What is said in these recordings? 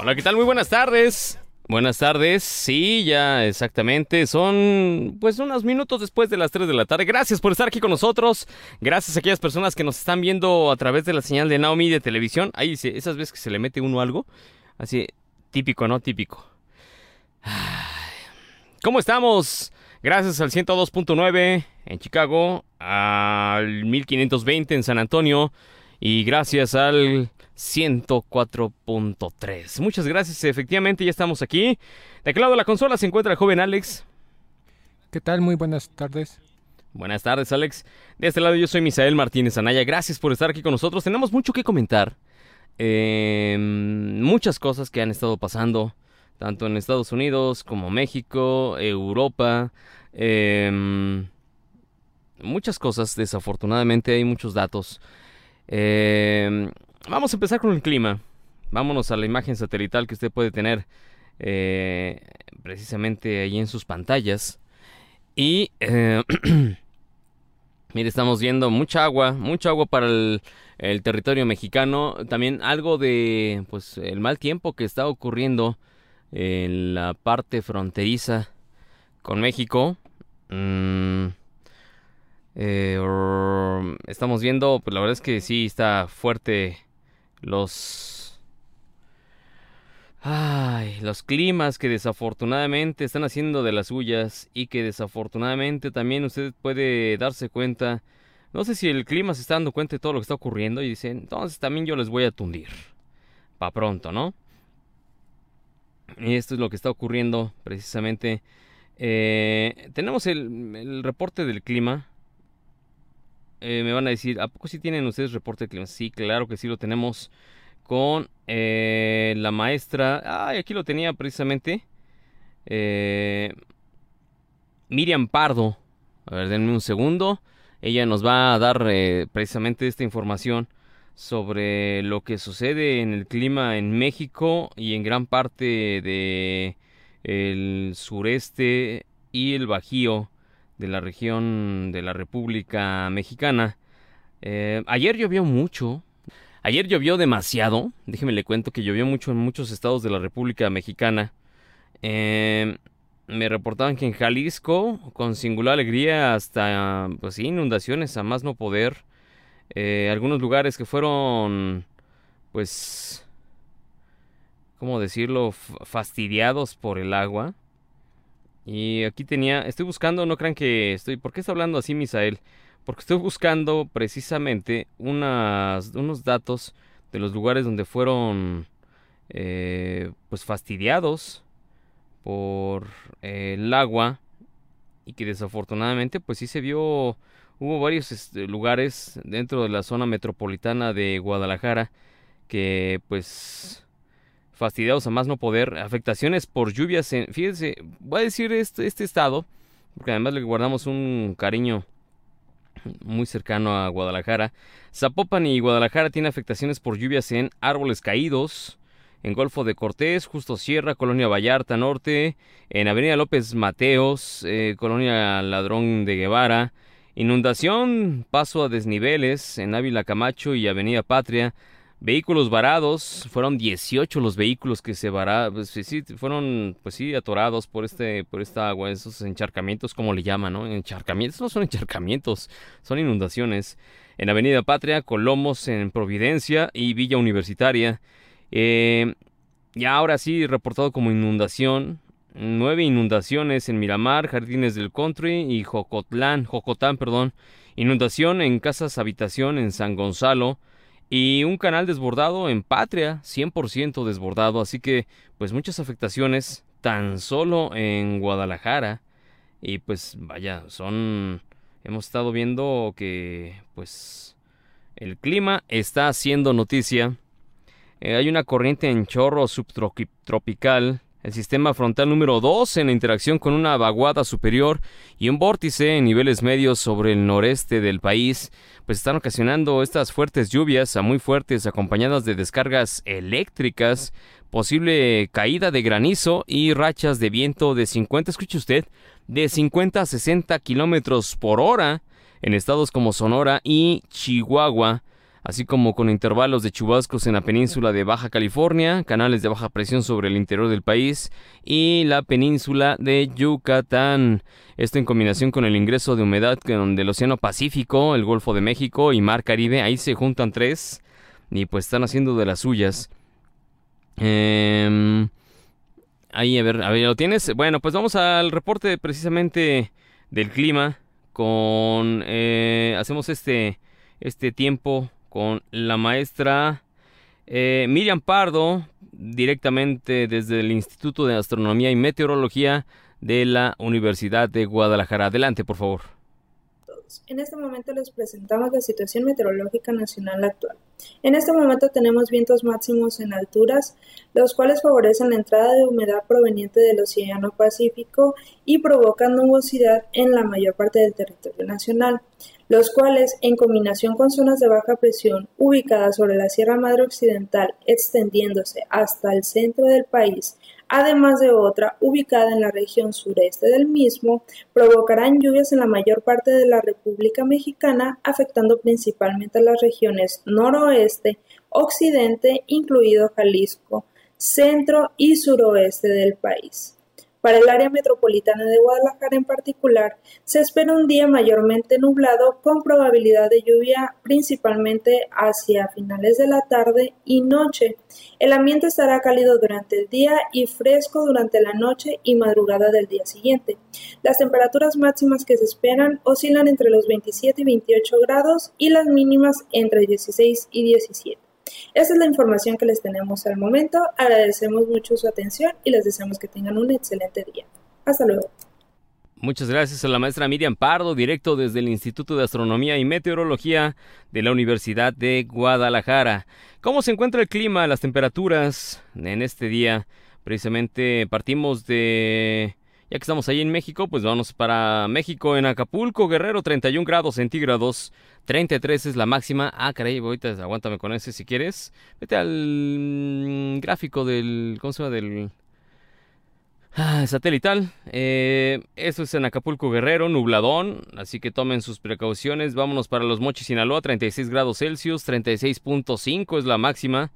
Hola, ¿qué tal? Muy buenas tardes. Buenas tardes, sí, ya exactamente, son pues unos minutos después de las 3 de la tarde. Gracias por estar aquí con nosotros, gracias a aquellas personas que nos están viendo a través de la señal de Naomi de televisión. Ahí dice, esas veces que se le mete uno algo, así, típico, ¿no? Típico. ¿Cómo estamos? Gracias al 102.9 en Chicago, al 1520 en San Antonio y gracias al 104.3. Muchas gracias, efectivamente ya estamos aquí. De aquel lado de la consola se encuentra el joven Alex. ¿Qué tal? Muy buenas tardes. Buenas tardes, Alex. De este lado yo soy Misael Martínez Anaya. Gracias por estar aquí con nosotros. Tenemos mucho que comentar. Em, muchas cosas que han estado pasando, tanto en Estados Unidos como México, Europa. Em, muchas cosas, desafortunadamente hay muchos datos. Eh, Vamos a empezar con el clima. Vámonos a la imagen satelital que usted puede tener eh, precisamente ahí en sus pantallas. Y eh, mire, estamos viendo mucha agua, mucha agua para el, territorio mexicano. También algo de pues el mal tiempo que está ocurriendo en la parte fronteriza con México. Mm, eh, estamos viendo, pues la verdad es que sí está fuerte los... Ay, los climas que desafortunadamente están haciendo de las suyas y que desafortunadamente también usted puede darse cuenta. No sé si el clima se está dando cuenta de todo lo que está ocurriendo y dice, entonces también yo les voy a tundir. Pa' pronto, ¿no? Y esto es lo que está ocurriendo precisamente. Eh, tenemos el, el reporte del clima eh, me van a decir, ¿a poco sí tienen ustedes reporte de clima? Sí, claro que sí lo tenemos con eh, la maestra. Ay, aquí lo tenía precisamente. Eh, Miriam Pardo. A ver, denme un segundo. Ella nos va a dar precisamente esta información sobre lo que sucede en el clima en México y en gran parte de sureste y el Bajío de la región de la República Mexicana. Eh, ayer llovió mucho. Ayer llovió demasiado. Déjeme le cuento que llovió mucho en muchos estados de la República Mexicana. Eh, me reportaban que en Jalisco, con singular alegría, hasta pues inundaciones a más no poder. Eh, algunos lugares que fueron, pues, ¿cómo decirlo?, fastidiados por el agua. Y aquí tenía, estoy buscando, no crean que estoy, ¿por qué está hablando así Misael? Porque estoy buscando precisamente unas, unos datos de los lugares donde fueron eh, pues fastidiados por el agua y que desafortunadamente pues sí se vio, hubo varios este, lugares dentro de la zona metropolitana de Guadalajara que pues fastidiados a más no poder, afectaciones por lluvias en, fíjense, voy a decir este, este estado, porque además le guardamos un cariño muy cercano a Guadalajara. Zapopan y Guadalajara tienen afectaciones por lluvias en árboles caídos, en Golfo de Cortés, Justo Sierra, Colonia Vallarta Norte, en Avenida López Mateos, eh, Colonia Ladrón de Guevara, inundación, paso a desniveles en Ávila Camacho y Avenida Patria, Vehículos varados, fueron 18 los vehículos que se vararon, pues, fueron, pues sí, atorados por este, por esta agua, esos encharcamientos, como le llaman, ¿no? Encharcamientos no son encharcamientos, son inundaciones. En Avenida Patria, Colomos, en Providencia y Villa Universitaria. Eh, ya ahora sí, reportado como inundación, nueve inundaciones en Miramar, Jardines del Country y Jocotlán, Jocotán, perdón. Inundación en casas habitación en San Gonzalo, y un canal desbordado en Patria, 100% desbordado, así que pues muchas afectaciones tan solo en Guadalajara y pues vaya, son hemos estado viendo que pues el clima está haciendo noticia. Eh, hay una corriente en chorro subtropical el sistema frontal número 2 en interacción con una vaguada superior y un vórtice en niveles medios sobre el noreste del país, pues están ocasionando estas fuertes lluvias a muy fuertes acompañadas de descargas eléctricas, posible caída de granizo y rachas de viento de 50, escuche usted, de 50 a 60 kilómetros por hora en estados como Sonora y Chihuahua así como con intervalos de chubascos en la península de Baja California, canales de baja presión sobre el interior del país y la península de Yucatán. Esto en combinación con el ingreso de humedad del Océano Pacífico, el Golfo de México y Mar Caribe, ahí se juntan tres y pues están haciendo de las suyas. Em, ahí, a ver, a ver, ¿lo tienes? Bueno, pues vamos al reporte precisamente del clima con... Eh, hacemos este, este tiempo con la maestra eh, Miriam Pardo, directamente desde el Instituto de Astronomía y Meteorología de la Universidad de Guadalajara. Adelante, por favor. En este momento les presentamos la situación meteorológica nacional actual. En este momento tenemos vientos máximos en alturas, los cuales favorecen la entrada de humedad proveniente del Océano Pacífico y provocan nubosidad en la mayor parte del territorio nacional los cuales, en combinación con zonas de baja presión ubicadas sobre la Sierra Madre Occidental extendiéndose hasta el centro del país, además de otra ubicada en la región sureste del mismo, provocarán lluvias en la mayor parte de la República Mexicana, afectando principalmente a las regiones noroeste, occidente, incluido Jalisco, centro y suroeste del país. Para el área metropolitana de Guadalajara en particular, se espera un día mayormente nublado con probabilidad de lluvia principalmente hacia finales de la tarde y noche. El ambiente estará cálido durante el día y fresco durante la noche y madrugada del día siguiente. Las temperaturas máximas que se esperan oscilan entre los 27 y 28 grados y las mínimas entre 16 y 17. Esa es la información que les tenemos al momento. Agradecemos mucho su atención y les deseamos que tengan un excelente día. Hasta luego. Muchas gracias a la maestra Miriam Pardo, directo desde el Instituto de Astronomía y Meteorología de la Universidad de Guadalajara. ¿Cómo se encuentra el clima, las temperaturas en este día? Precisamente partimos de ya que estamos ahí en México, pues vamos para México, en Acapulco, Guerrero, 31 grados centígrados, 33 es la máxima. Ah, caray, ahorita aguántame con ese si quieres. Vete al mm, gráfico del, ¿cómo se llama? Del ah, satelital. Eh, eso es en Acapulco, Guerrero, nubladón, así que tomen sus precauciones. Vámonos para los Mochis, Sinaloa, 36 grados Celsius, 36.5 es la máxima.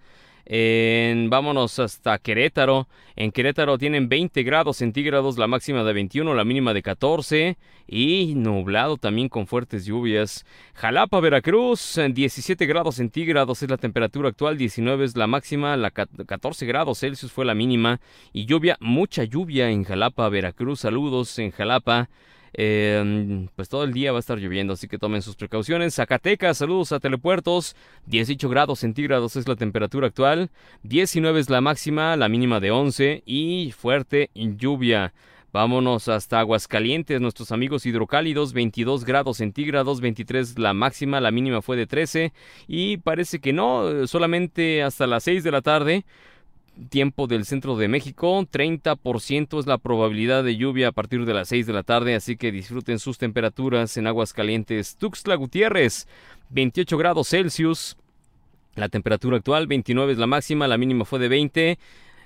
Vámonos hasta Querétaro. En Querétaro tienen 20 grados centígrados, la máxima de 21, la mínima de 14 y nublado también con fuertes lluvias. Jalapa, Veracruz, 17 grados centígrados es la temperatura actual, 19 es la máxima, la 14 grados Celsius fue la mínima y lluvia, mucha lluvia en Jalapa, Veracruz. Saludos en Jalapa. Em, pues todo el día va a estar lloviendo, así que tomen sus precauciones. Zacatecas, saludos a Telepuertos. 18 grados centígrados es la temperatura actual. 19 es la máxima, la mínima de 11 y fuerte lluvia. Vámonos hasta Aguascalientes, nuestros amigos hidrocálidos, 22 grados centígrados, 23 la máxima, la mínima fue de 13 y parece que no, solamente hasta las 6 de la tarde tiempo del centro de México. 30% es la probabilidad de lluvia a partir de las 6 de la tarde, así que disfruten sus temperaturas en aguas calientes. Tuxtla Gutiérrez, 28 grados Celsius. La temperatura actual, 29 es la máxima, la mínima fue de 20.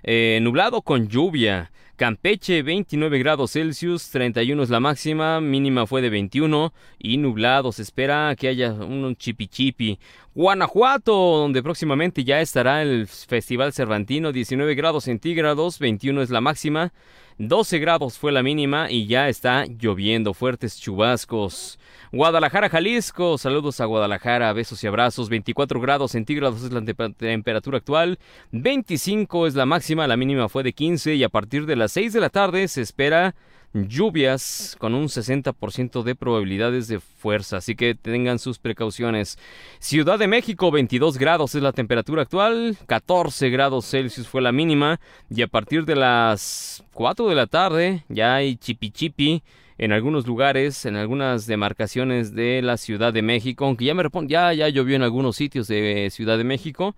Eh, nublado con lluvia. Campeche 29 grados Celsius, 31 es la máxima, mínima fue de 21 y nublado. Se espera que haya un chipi Guanajuato, donde próximamente ya estará el Festival Cervantino, 19 grados centígrados, 21 es la máxima, 12 grados fue la mínima y ya está lloviendo fuertes chubascos. Guadalajara, Jalisco. Saludos a Guadalajara, besos y abrazos. 24 grados centígrados es la temperatura actual. 25 es la máxima, la mínima fue de 15 y a partir de las 6 de la tarde se espera lluvias con un 60% de probabilidades de fuerza, así que tengan sus precauciones. Ciudad de México, 22 grados es la temperatura actual, 14 grados Celsius fue la mínima y a partir de las 4 de la tarde ya hay chipi chipi en algunos lugares, en algunas demarcaciones de la Ciudad de México, aunque ya me ya, ya llovió en algunos sitios de Ciudad de México,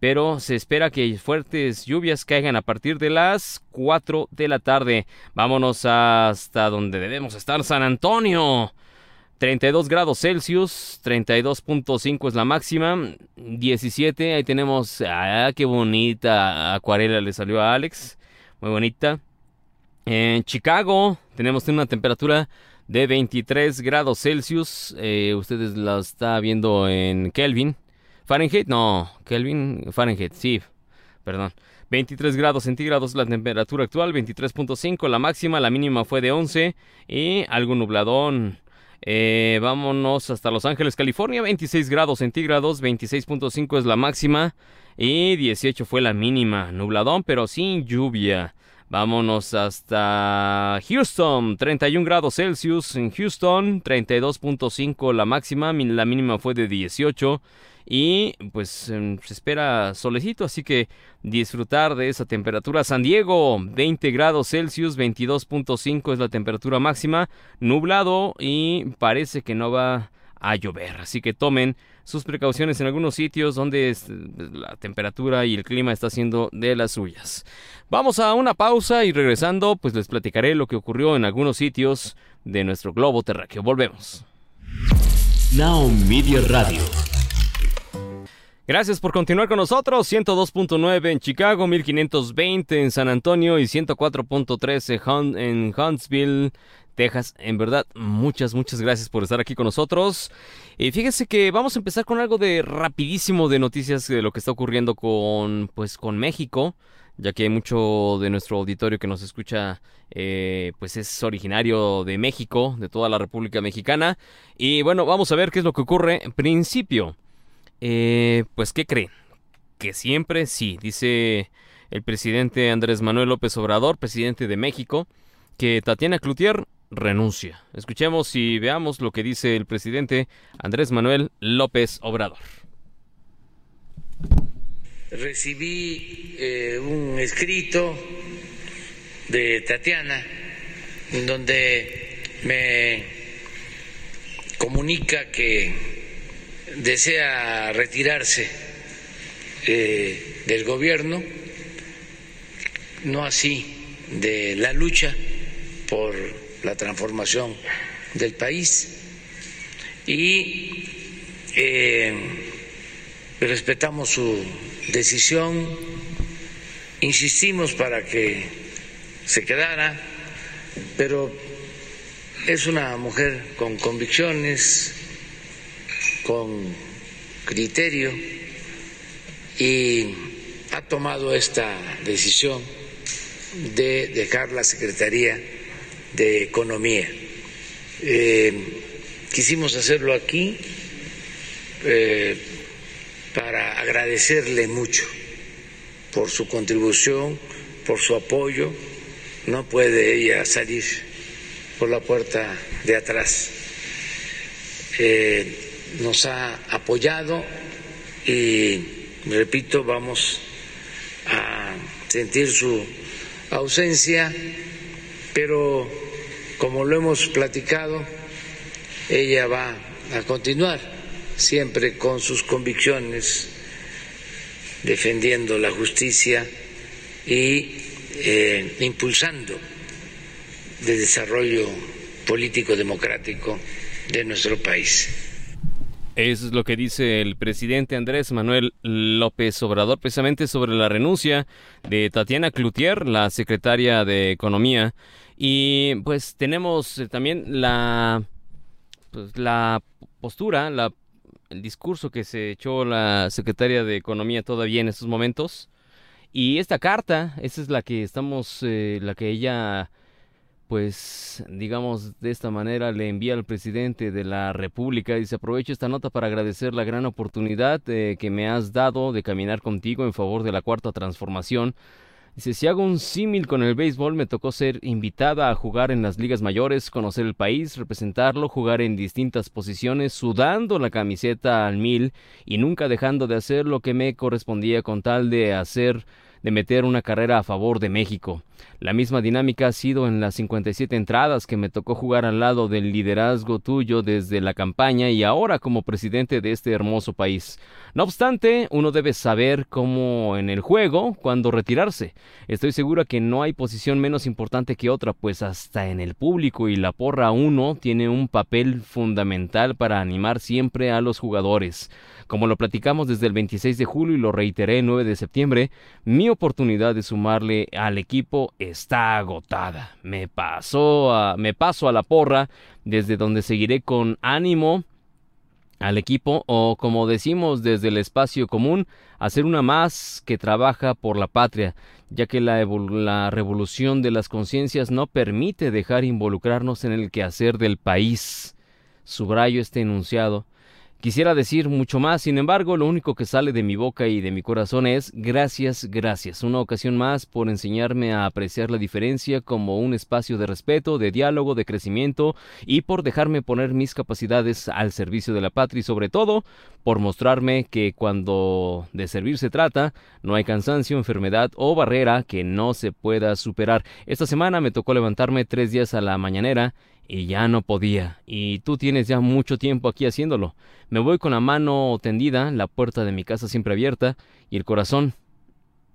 pero se espera que fuertes lluvias caigan a partir de las 4 de la tarde. Vámonos hasta donde debemos estar, San Antonio. 32 grados Celsius, 32.5 es la máxima, 17, ahí tenemos, ah, qué bonita acuarela le salió a Alex, muy bonita. En Chicago tenemos una temperatura de 23 grados Celsius. Eh, ustedes la está viendo en Kelvin. Fahrenheit, no, Kelvin, Fahrenheit, sí, perdón. 23 grados centígrados la temperatura actual, 23.5 la máxima, la mínima fue de 11 y algo nubladón. Eh, vámonos hasta Los Ángeles, California, 26 grados centígrados, 26.5 es la máxima y 18 fue la mínima. Nubladón, pero sin lluvia. Vámonos hasta Houston, 31 grados Celsius en Houston, 32.5 la máxima, la mínima fue de 18 y pues em, se espera solecito, así que disfrutar de esa temperatura. San Diego, 20 grados Celsius, 22.5 es la temperatura máxima, nublado y parece que no va a llover, así que tomen sus precauciones en algunos sitios donde la temperatura y el clima está siendo de las suyas. Vamos a una pausa y regresando pues les platicaré lo que ocurrió en algunos sitios de nuestro globo terráqueo. Volvemos. Now Media Radio Gracias por continuar con nosotros. 102.9 en Chicago, 1520 en San Antonio y 104.3 en Huntsville, Texas. En verdad, muchas, muchas gracias por estar aquí con nosotros. Y fíjense que vamos a empezar con algo de rapidísimo de noticias de lo que está ocurriendo con, pues, con México, ya que mucho de nuestro auditorio que nos escucha, eh, pues, es originario de México, de toda la República Mexicana. Y bueno, vamos a ver qué es lo que ocurre. Principio. Eh, pues, ¿qué creen? Que siempre sí, dice el presidente Andrés Manuel López Obrador, presidente de México, que Tatiana Cloutier renuncia. Escuchemos y veamos lo que dice el presidente Andrés Manuel López Obrador. Recibí eh, un escrito de Tatiana donde me comunica que desea retirarse eh, del gobierno, no así de la lucha por la transformación del país. Y eh, respetamos su decisión, insistimos para que se quedara, pero es una mujer con convicciones, con criterio y ha tomado esta decisión de dejar la Secretaría de Economía. Eh, quisimos hacerlo aquí eh, para agradecerle mucho por su contribución, por su apoyo. No puede ella salir por la puerta de atrás. Eh, nos ha apoyado y, repito, vamos a sentir su ausencia, pero como lo hemos platicado, ella va a continuar siempre con sus convicciones, defendiendo la justicia y eh, impulsando el desarrollo político democrático de nuestro país. Eso es lo que dice el presidente Andrés Manuel López Obrador, precisamente sobre la renuncia de Tatiana Cloutier, la secretaria de Economía. Y pues tenemos eh, también la, pues, la postura, la, el discurso que se echó la secretaria de Economía todavía en estos momentos. Y esta carta, esa es la que estamos, eh, la que ella pues digamos de esta manera le envía al presidente de la República y se aprovecho esta nota para agradecer la gran oportunidad eh, que me has dado de caminar contigo en favor de la cuarta transformación. Dice, si hago un símil con el béisbol, me tocó ser invitada a jugar en las ligas mayores, conocer el país, representarlo, jugar en distintas posiciones, sudando la camiseta al mil y nunca dejando de hacer lo que me correspondía con tal de hacer de meter una carrera a favor de México. La misma dinámica ha sido en las 57 entradas que me tocó jugar al lado del liderazgo tuyo desde la campaña y ahora como presidente de este hermoso país. No obstante, uno debe saber cómo en el juego, cuándo retirarse. Estoy segura que no hay posición menos importante que otra, pues hasta en el público y la porra uno tiene un papel fundamental para animar siempre a los jugadores. Como lo platicamos desde el 26 de julio y lo reiteré el 9 de septiembre, mi oportunidad de sumarle al equipo está agotada. Me paso a, me paso a la porra, desde donde seguiré con ánimo al equipo o como decimos desde el espacio común, hacer una más que trabaja por la patria, ya que la, la revolución de las conciencias no permite dejar involucrarnos en el quehacer del país. Subrayo este enunciado Quisiera decir mucho más, sin embargo, lo único que sale de mi boca y de mi corazón es gracias, gracias. Una ocasión más por enseñarme a apreciar la diferencia como un espacio de respeto, de diálogo, de crecimiento y por dejarme poner mis capacidades al servicio de la patria y sobre todo por mostrarme que cuando de servir se trata, no hay cansancio, enfermedad o barrera que no se pueda superar. Esta semana me tocó levantarme tres días a la mañanera y ya no podía, y tú tienes ya mucho tiempo aquí haciéndolo. Me voy con la mano tendida, la puerta de mi casa siempre abierta, y el corazón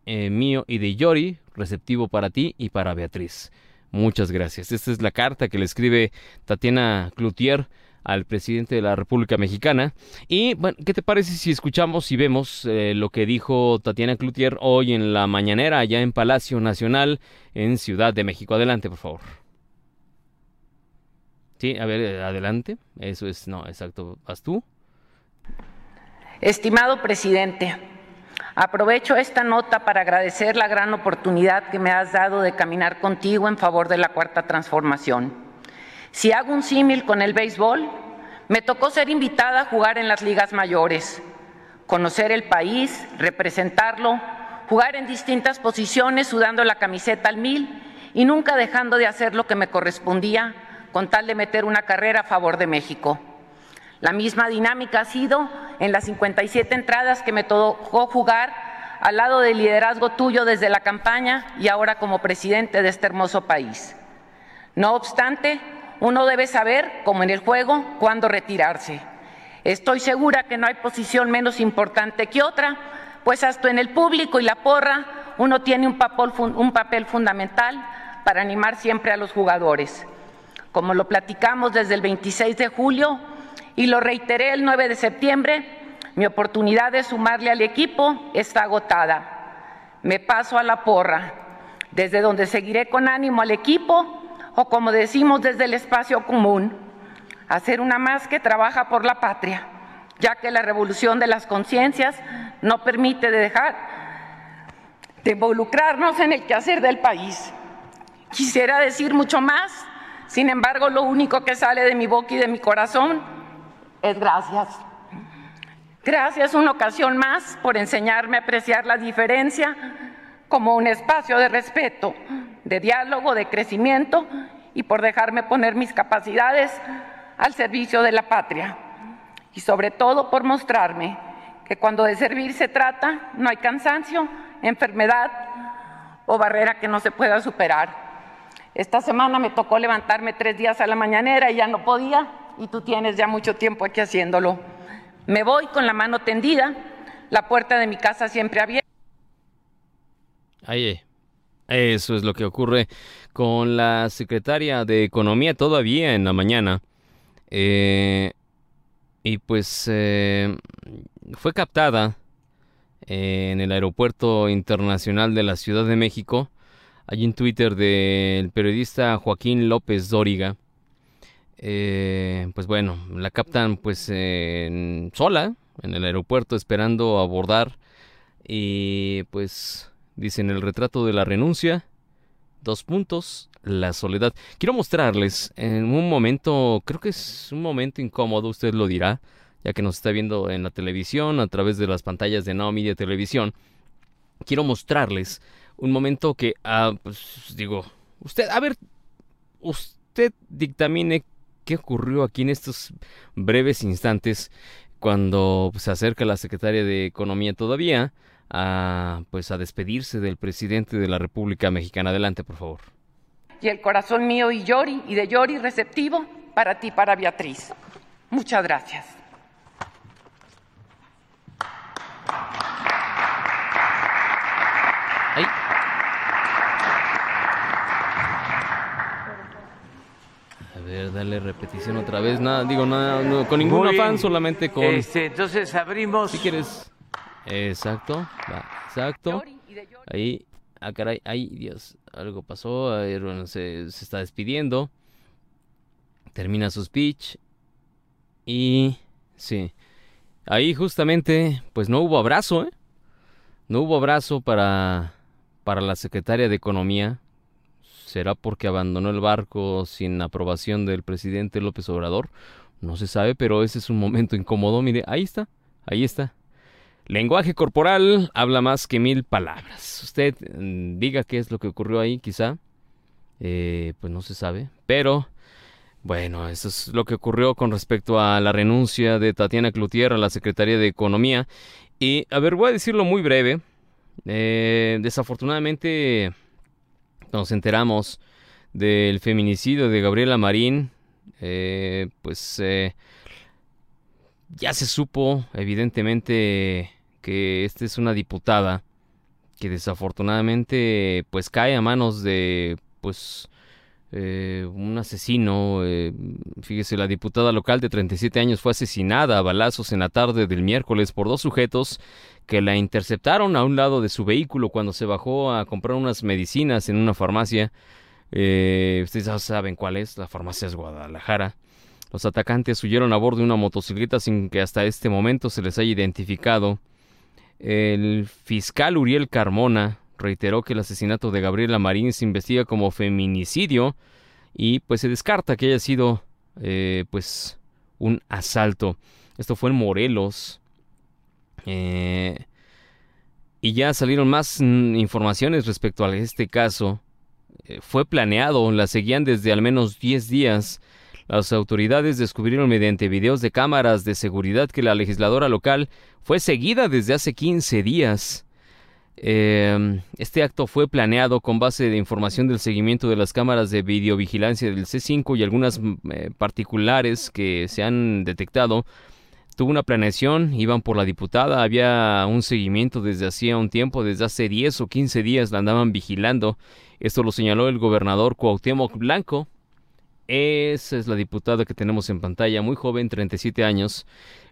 eh, mío y de Yori receptivo para ti y para Beatriz. Muchas gracias. Esta es la carta que le escribe Tatiana Cloutier al presidente de la República Mexicana. Y, bueno, ¿qué te parece si escuchamos y vemos eh, lo que dijo Tatiana Cloutier hoy en la mañanera allá en Palacio Nacional en Ciudad de México? Adelante, por favor. Sí, a ver, eh, adelante. Eso es, no, exacto. ¿Vas tú? Estimado presidente, aprovecho esta nota para agradecer la gran oportunidad que me has dado de caminar contigo en favor de la cuarta transformación. Si hago un símil con el béisbol, me tocó ser invitada a jugar en las ligas mayores, conocer el país, representarlo, jugar en distintas posiciones sudando la camiseta al mil y nunca dejando de hacer lo que me correspondía con tal de meter una carrera a favor de México. La misma dinámica ha sido en las 57 entradas que me tocó jugar al lado del liderazgo tuyo desde la campaña y ahora como presidente de este hermoso país. No obstante, uno debe saber, como en el juego, cuándo retirarse. Estoy segura que no hay posición menos importante que otra, pues hasta en el público y la porra uno tiene un papel, un papel fundamental para animar siempre a los jugadores como lo platicamos desde el 26 de julio y lo reiteré el 9 de septiembre, mi oportunidad de sumarle al equipo está agotada. Me paso a la porra, desde donde seguiré con ánimo al equipo o como decimos desde el espacio común, hacer una más que trabaja por la patria, ya que la revolución de las conciencias no permite dejar de involucrarnos en el quehacer del país. Quisiera decir mucho más, sin embargo, lo único que sale de mi boca y de mi corazón es gracias. Gracias una ocasión más por enseñarme a apreciar la diferencia como un espacio de respeto, de diálogo, de crecimiento y por dejarme poner mis capacidades al servicio de la patria. Y sobre todo por mostrarme que cuando de servir se trata, no hay cansancio, enfermedad o barrera que no se pueda superar. Esta semana me tocó levantarme tres días a la mañanera y ya no podía, y tú tienes ya mucho tiempo aquí haciéndolo. Me voy con la mano tendida, la puerta de mi casa siempre abierta. Ahí, eso es lo que ocurre con la secretaria de Economía todavía en la mañana. Eh, y pues eh, fue captada en el aeropuerto internacional de la Ciudad de México hay en Twitter del periodista Joaquín López Dóriga. Eh, pues bueno, la captan pues sola en el aeropuerto esperando abordar y pues dicen el retrato de la renuncia, dos puntos, la soledad. Quiero mostrarles en un momento, creo que es un momento incómodo, usted lo dirá, ya que nos está viendo en la televisión, a través de las pantallas de Now Media Televisión. Quiero mostrarles un momento que, ah, pues digo, usted, a ver, usted dictamine qué ocurrió aquí en estos breves instantes cuando se acerca la secretaria de Economía todavía a, pues, a despedirse del presidente de la República Mexicana. Adelante, por favor. Y el corazón mío y Yori, y de Yori receptivo para ti, para Beatriz. Muchas gracias. Dale repetición otra vez. Nada, digo, nada, con ningún afán, solamente con. Este, entonces abrimos. Si quieres. Exacto, exacto. Ahí, ah, caray, ay, Dios, algo pasó. se, se está despidiendo. Termina su speech. Y sí. Ahí justamente, pues no hubo abrazo, ¿eh? No hubo abrazo para, para la secretaria de Economía. ¿Será porque abandonó el barco sin aprobación del presidente López Obrador? No se sabe, pero ese es un momento incómodo. Mire, ahí está, ahí está. Lenguaje corporal habla más que mil palabras. Usted mm, diga qué es lo que ocurrió ahí, quizá. Eh, pues no se sabe. Pero, bueno, eso es lo que ocurrió con respecto a la renuncia de Tatiana Cloutier a la Secretaría de Economía. Y, a ver, voy a decirlo muy breve. Eh, desafortunadamente, nos enteramos del feminicidio de Gabriela Marín. Eh, pues ya se supo, evidentemente, que esta es una diputada que desafortunadamente pues cae a manos de pues eh, un asesino. Eh, fíjese, la diputada local de 37 años fue asesinada a balazos en la tarde del miércoles por dos sujetos que la interceptaron a un lado de su vehículo cuando se bajó a comprar unas medicinas en una farmacia. Eh, ustedes ya saben cuál es, la farmacia es Guadalajara. Los atacantes huyeron a bordo de una motocicleta sin que hasta este momento se les haya identificado. El fiscal Uriel Carmona reiteró que el asesinato de Gabriela Marín se investiga como feminicidio y pues se descarta que haya sido eh, pues un asalto. Esto fue en Morelos. Eh, y ya salieron más mm, informaciones respecto a este caso. Eh, fue planeado, la seguían desde al menos 10 días. Las autoridades descubrieron mediante videos de cámaras de seguridad que la legisladora local fue seguida desde hace 15 días. Em, este acto fue planeado con base de información del seguimiento de las cámaras de videovigilancia del C5 y algunas mm, eh, particulares que se han detectado. Tuvo una planeación, iban por la diputada, había un seguimiento desde hacía un tiempo, desde hace 10 o 15 días la andaban vigilando. Esto lo señaló el gobernador Cuauhtémoc Blanco, esa es la diputada que tenemos en pantalla, muy joven, 37 años.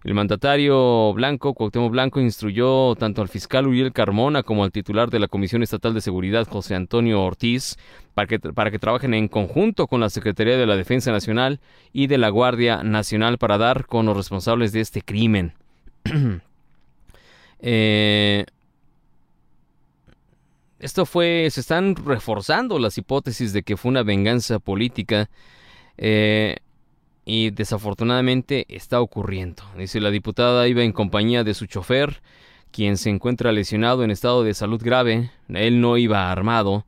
El mandatario Blanco, Cuauhtémoc Blanco, instruyó tanto al fiscal Uriel Carmona como al titular de la Comisión Estatal de Seguridad, José Antonio Ortiz, para que, para que trabajen en conjunto con la Secretaría de la Defensa Nacional y de la Guardia Nacional para dar con los responsables de este crimen. eh, esto fue, se están reforzando las hipótesis de que fue una venganza política eh, y desafortunadamente está ocurriendo. Dice la diputada iba en compañía de su chofer, quien se encuentra lesionado en estado de salud grave. Él no iba armado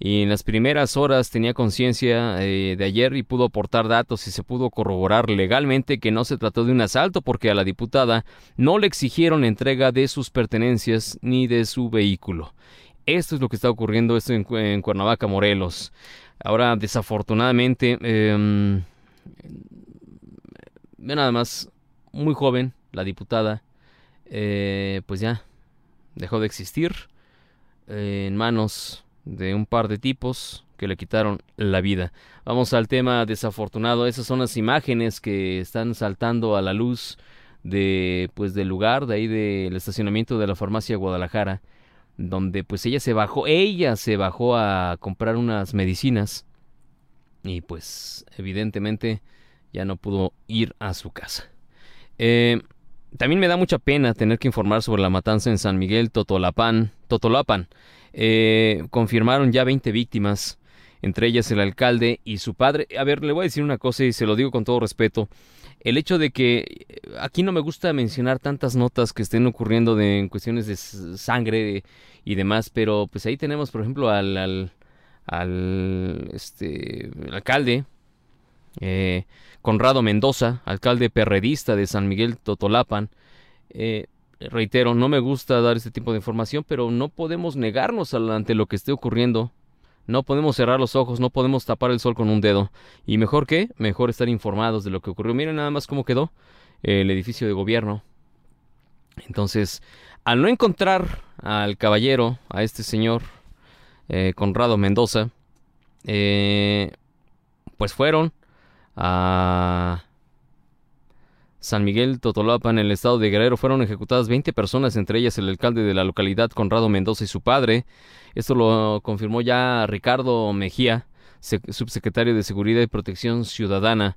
y en las primeras horas tenía conciencia eh, de ayer y pudo aportar datos y se pudo corroborar legalmente que no se trató de un asalto porque a la diputada no le exigieron entrega de sus pertenencias ni de su vehículo. Esto es lo que está ocurriendo esto en Cuernavaca, Morelos. Ahora, desafortunadamente, eh, nada más, muy joven, la diputada, eh, pues ya dejó de existir eh, en manos de un par de tipos que le quitaron la vida. Vamos al tema desafortunado. Esas son las imágenes que están saltando a la luz de pues del lugar de ahí del estacionamiento de la farmacia Guadalajara donde pues ella se bajó, ella se bajó a comprar unas medicinas y pues evidentemente ya no pudo ir a su casa. Eh, también me da mucha pena tener que informar sobre la matanza en San Miguel Totolapan. Totolapan. Eh, confirmaron ya 20 víctimas, entre ellas el alcalde y su padre. A ver, le voy a decir una cosa y se lo digo con todo respeto el hecho de que eh, aquí no me gusta mencionar tantas notas que estén ocurriendo de, en cuestiones de sangre y demás, pero pues ahí tenemos, por ejemplo, al, al, al este, alcalde eh, Conrado Mendoza, alcalde perredista de San Miguel Totolapan. Eh, reitero, no me gusta dar este tipo de información, pero no podemos negarnos ante lo que esté ocurriendo no podemos cerrar los ojos, no podemos tapar el sol con un dedo. ¿Y mejor qué? Mejor estar informados de lo que ocurrió. Miren nada más cómo quedó el edificio de gobierno. Entonces, al no encontrar al caballero, a este señor eh, Conrado Mendoza, eh, pues fueron a San Miguel Totolapan, en el estado de Guerrero, fueron ejecutadas 20 personas, entre ellas el alcalde de la localidad, Conrado Mendoza, y su padre. Esto lo confirmó ya Ricardo Mejía, subsecretario de Seguridad y Protección Ciudadana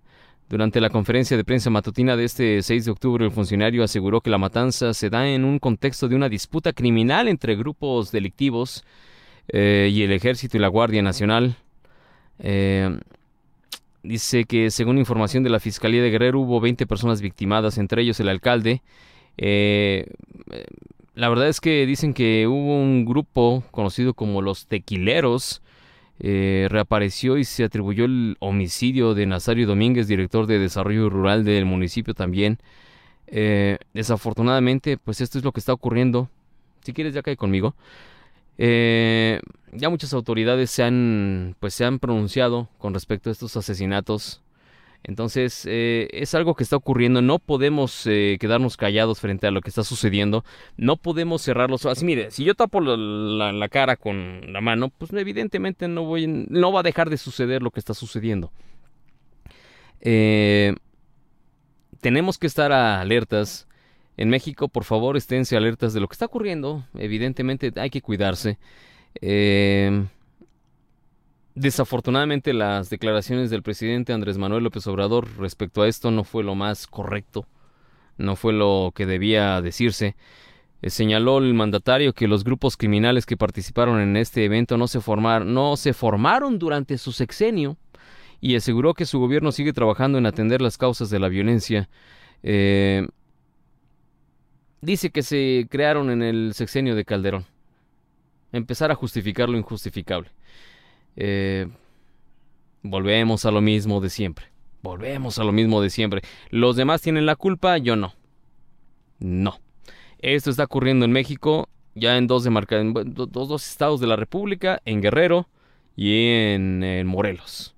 Durante la conferencia de prensa matutina de este 6 de octubre, el funcionario aseguró que la matanza se da en un contexto de una disputa criminal entre grupos delictivos eh, y el ejército y la Guardia Nacional. Eh, dice que según información de la Fiscalía de Guerrero hubo 20 personas victimadas, entre ellos el alcalde. Eh, la verdad es que dicen que hubo un grupo conocido como los tequileros eh, reapareció y se atribuyó el homicidio de Nazario Domínguez, director de Desarrollo Rural del municipio también. Eh, desafortunadamente, pues esto es lo que está ocurriendo. Si quieres, ya cae conmigo. Eh, ya muchas autoridades se han, pues, se han pronunciado con respecto a estos asesinatos entonces, eh, es algo que está ocurriendo. No podemos eh, quedarnos callados frente a lo que está sucediendo. No podemos cerrar los ojos. Mire, si yo tapo la, cara con la mano, pues evidentemente no, voy, no va a dejar de suceder lo que está sucediendo. Tenemos que estar alertas. En México, por favor, esténse alertas de lo que está ocurriendo. Evidentemente hay que cuidarse. Eh, Desafortunadamente las declaraciones del presidente Andrés Manuel López Obrador respecto a esto no fue lo más correcto, no fue lo que debía decirse. Eh, señaló el mandatario que los grupos criminales que participaron en este evento no se, formaron, no se formaron durante su sexenio y aseguró que su gobierno sigue trabajando en atender las causas de la violencia. Eh, dice que se crearon en el sexenio de Calderón. Empezar a justificar lo injustificable. Eh, volvemos a lo mismo de siempre. Volvemos a lo mismo de siempre. Los demás tienen la culpa, yo no. No. Esto está ocurriendo en México, ya en dos, de dos, dos estados de la República, en Guerrero y en, Morelos.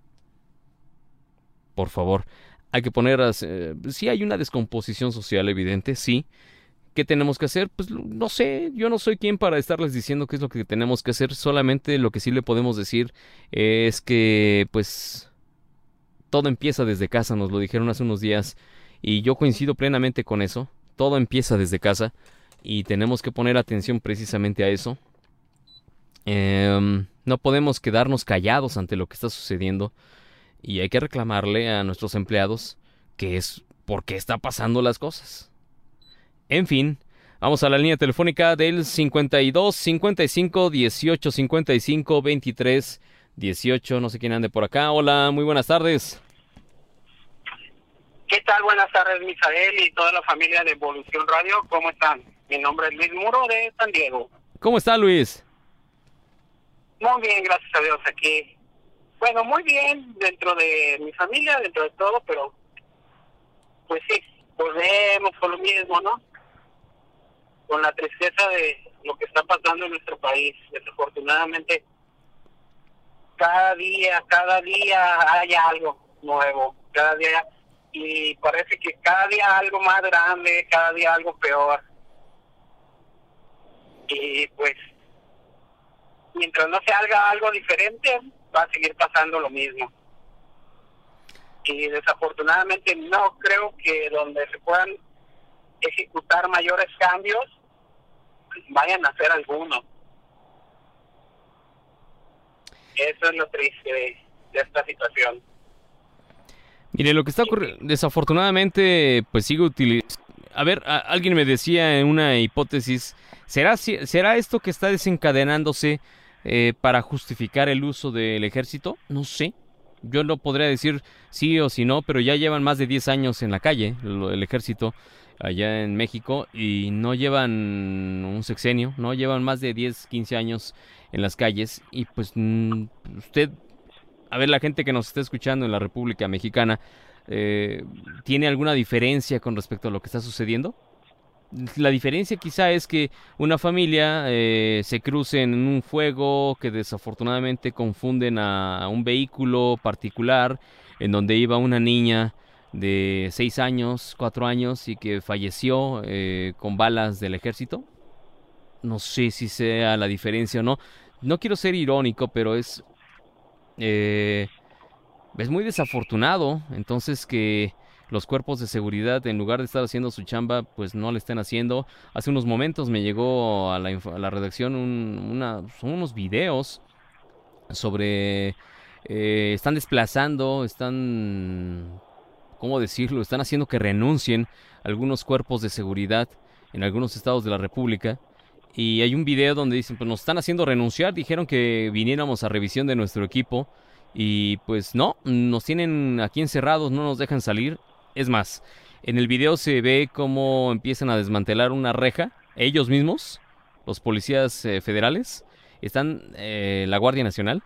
Por favor, hay que poner... Eh, sí hay una descomposición social evidente, sí, ¿Qué tenemos que hacer? Pues no sé, yo no soy quien para estarles diciendo qué es lo que tenemos que hacer, solamente lo que sí le podemos decir es que pues todo empieza desde casa, nos lo dijeron hace unos días y yo coincido plenamente con eso, todo empieza desde casa y tenemos que poner atención precisamente a eso. Em, no podemos quedarnos callados ante lo que está sucediendo y hay que reclamarle a nuestros empleados que es por qué está pasando las cosas. En fin, vamos a la línea telefónica del 52 55 18 55 23 18. No sé quién ande por acá. Hola, muy buenas tardes. ¿Qué tal? Buenas tardes, Misael y toda la familia de Evolución Radio. ¿Cómo están? Mi nombre es Luis Muro de San Diego. ¿Cómo está, Luis? Muy bien, gracias a Dios aquí. Bueno, muy bien dentro de mi familia, dentro de todo, pero pues sí, volvemos con lo mismo, ¿no? Con la tristeza de lo que está pasando en nuestro país. Desafortunadamente, cada día, cada día hay algo nuevo, cada día, y parece que cada día algo más grande, cada día algo peor. Y pues, mientras no se haga algo diferente, va a seguir pasando lo mismo. Y desafortunadamente no creo que donde se puedan ejecutar mayores cambios vayan a hacer alguno. Eso es lo triste de, esta situación. Mire, lo que está ocurriendo, desafortunadamente, pues sigue utilizando... A ver, alguien me decía en una hipótesis, ¿será, ¿será esto que está desencadenándose eh, para justificar el uso del ejército? No sé. Yo no podría decir sí o sí no, pero ya llevan más de 10 años en la calle el ejército allá en México y no llevan un sexenio, no llevan más de 10, 15 años en las calles y pues usted, a ver la gente que nos está escuchando en la República Mexicana, eh, ¿tiene alguna diferencia con respecto a lo que está sucediendo? La diferencia quizá es que una familia eh, se cruce en un fuego que desafortunadamente confunden a un vehículo particular en donde iba una niña de seis años, cuatro años y que falleció eh, con balas del ejército. No sé si sea la diferencia o no. No quiero ser irónico, pero es eh, es muy desafortunado. Entonces que los cuerpos de seguridad, en lugar de estar haciendo su chamba, pues no le estén haciendo. Hace unos momentos me llegó a la, redacción unos videos sobre... Eh, están desplazando, están ¿cómo decirlo? Están haciendo que renuncien algunos cuerpos de seguridad en algunos estados de la República. Y hay un video donde dicen, pues nos están haciendo renunciar, dijeron que viniéramos a revisión de nuestro equipo y pues no, nos tienen aquí encerrados, no nos dejan salir. Es más, en el video se ve cómo empiezan a desmantelar una reja, ellos mismos, los policías eh, federales, están, eh, la Guardia Nacional,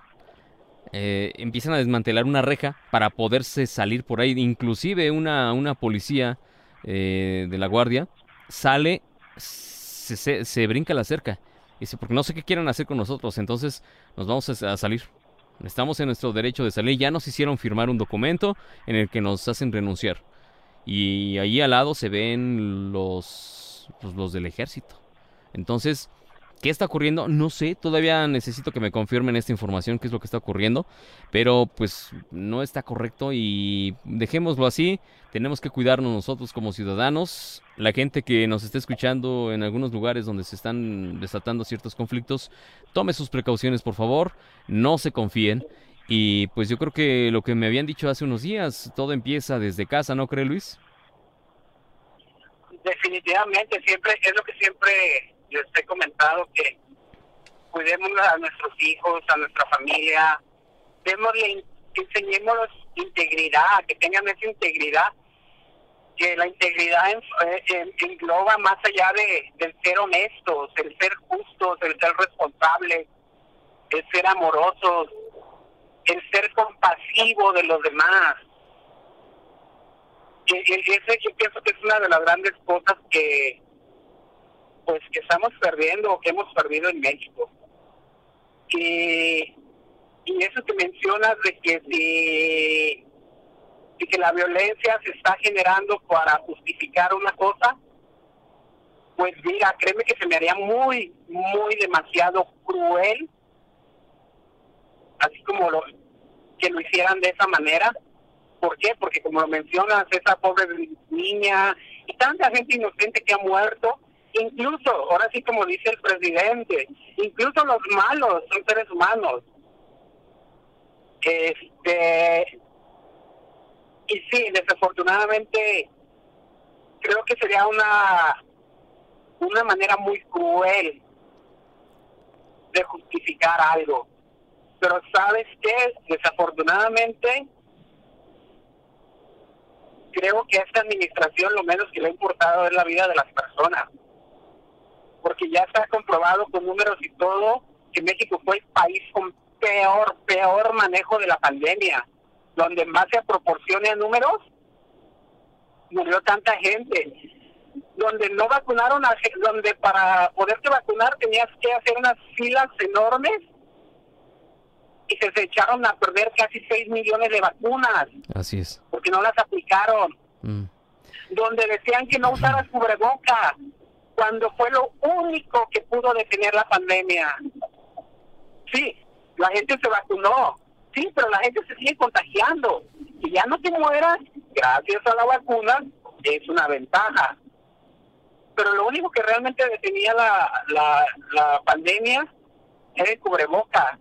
eh, empiezan a desmantelar una reja para poderse salir por ahí. Inclusive una, una policía de la Guardia sale se, brinca la cerca. Dice, porque no sé qué quieren hacer con nosotros, entonces nos vamos a, salir. Estamos en nuestro derecho de salir. Ya nos hicieron firmar un documento en el que nos hacen renunciar. Y ahí al lado se ven los, pues, los del ejército. Entonces, ¿Qué está ocurriendo? No sé, todavía necesito que me confirmen esta información, qué es lo que está ocurriendo, pero pues no está correcto y dejémoslo así, tenemos que cuidarnos nosotros como ciudadanos, la gente que nos está escuchando en algunos lugares donde se están desatando ciertos conflictos, tome sus precauciones por favor, no se confíen y pues yo creo que lo que me habían dicho hace unos días, todo empieza desde casa, ¿no cree Luis? Definitivamente, siempre es lo que siempre les he comentado que cuidemos a nuestros hijos, a nuestra familia, démosle, enseñémosles integridad, que tengan esa integridad, que la integridad en, engloba más allá de, del ser honestos, el ser justos, el ser responsables, el ser amorosos, el ser compasivo de los demás. Ese yo pienso que es una de las grandes cosas que, pues que estamos perdiendo o que hemos perdido en México. Y, y eso que mencionas de que de que la violencia se está generando para justificar una cosa, pues mira, créeme que se me haría muy, muy demasiado cruel, así como lo, que lo hicieran de esa manera. ¿Por qué? Porque como lo mencionas, esa pobre niña y tanta gente inocente que ha muerto, incluso, ahora sí como dice el presidente, incluso los malos son seres humanos. Este, y sí, desafortunadamente, creo que sería una, una manera muy cruel de justificar algo. Pero sabes qué, desafortunadamente, creo que esta administración lo menos que le ha importado es la vida de las personas porque ya está comprobado con números y todo que México fue el país con peor, peor manejo de la pandemia, donde en base a proporciones a números murió tanta gente, donde no vacunaron, a, donde para poderte vacunar tenías que hacer unas filas enormes y se, echaron a perder casi 6 millones de vacunas. Así es. Porque no las aplicaron. Mm. Donde decían que no usaras cubreboca cuando fue lo único que pudo detener la pandemia. Sí, la gente se vacunó, sí, pero la gente se sigue contagiando. Y ya no te mueras, gracias a la vacuna, es una ventaja. Pero lo único que realmente detenía la, la, la pandemia era el cubreboca.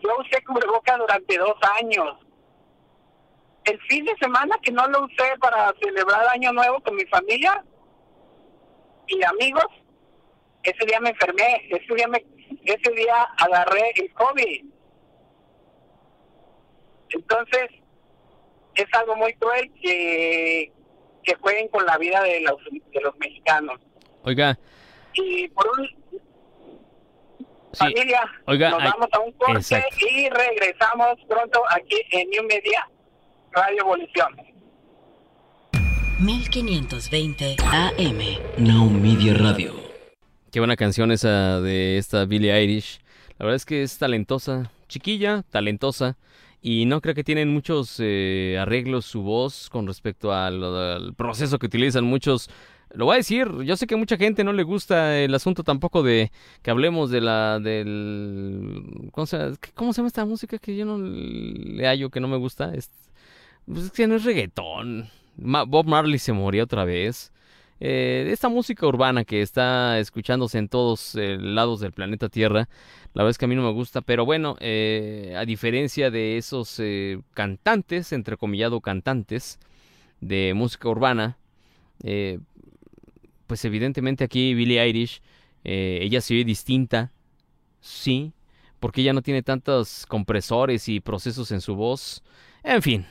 Yo usé cubreboca durante dos años. El fin de semana que no lo usé para celebrar Año Nuevo con mi familia, y amigos, ese día me enfermé, ese día, me, ese día agarré el COVID. Entonces, es algo muy cruel que, que jueguen con la vida de los, de los mexicanos. Oiga. Y por un... familia, nos vamos a un corte y regresamos pronto aquí en New Media Radio Evolución. 1520 AM. Now Media Radio. Qué buena canción esa de esta Billie Eilish. La verdad es que es talentosa, chiquilla, talentosa. Y no creo que tienen muchos eh, arreglos su voz con respecto al, proceso que utilizan muchos. Lo voy a decir, yo sé que a mucha gente no le gusta el asunto tampoco de que hablemos de la del ¿cómo se, ¿cómo se llama esta música que yo no le hallo que no me gusta? Es, pues es que no es reggaetón. Bob Marley se moría otra vez. Eh, esta música urbana que está escuchándose en todos eh, lados del planeta Tierra, la verdad es que a mí no me gusta, pero bueno, eh, a diferencia de esos cantantes, entrecomillado cantantes, de música urbana. Eh, pues evidentemente aquí Billie Irish, eh, ella se ve distinta, sí, porque ella no tiene tantos compresores y procesos en su voz. En fin,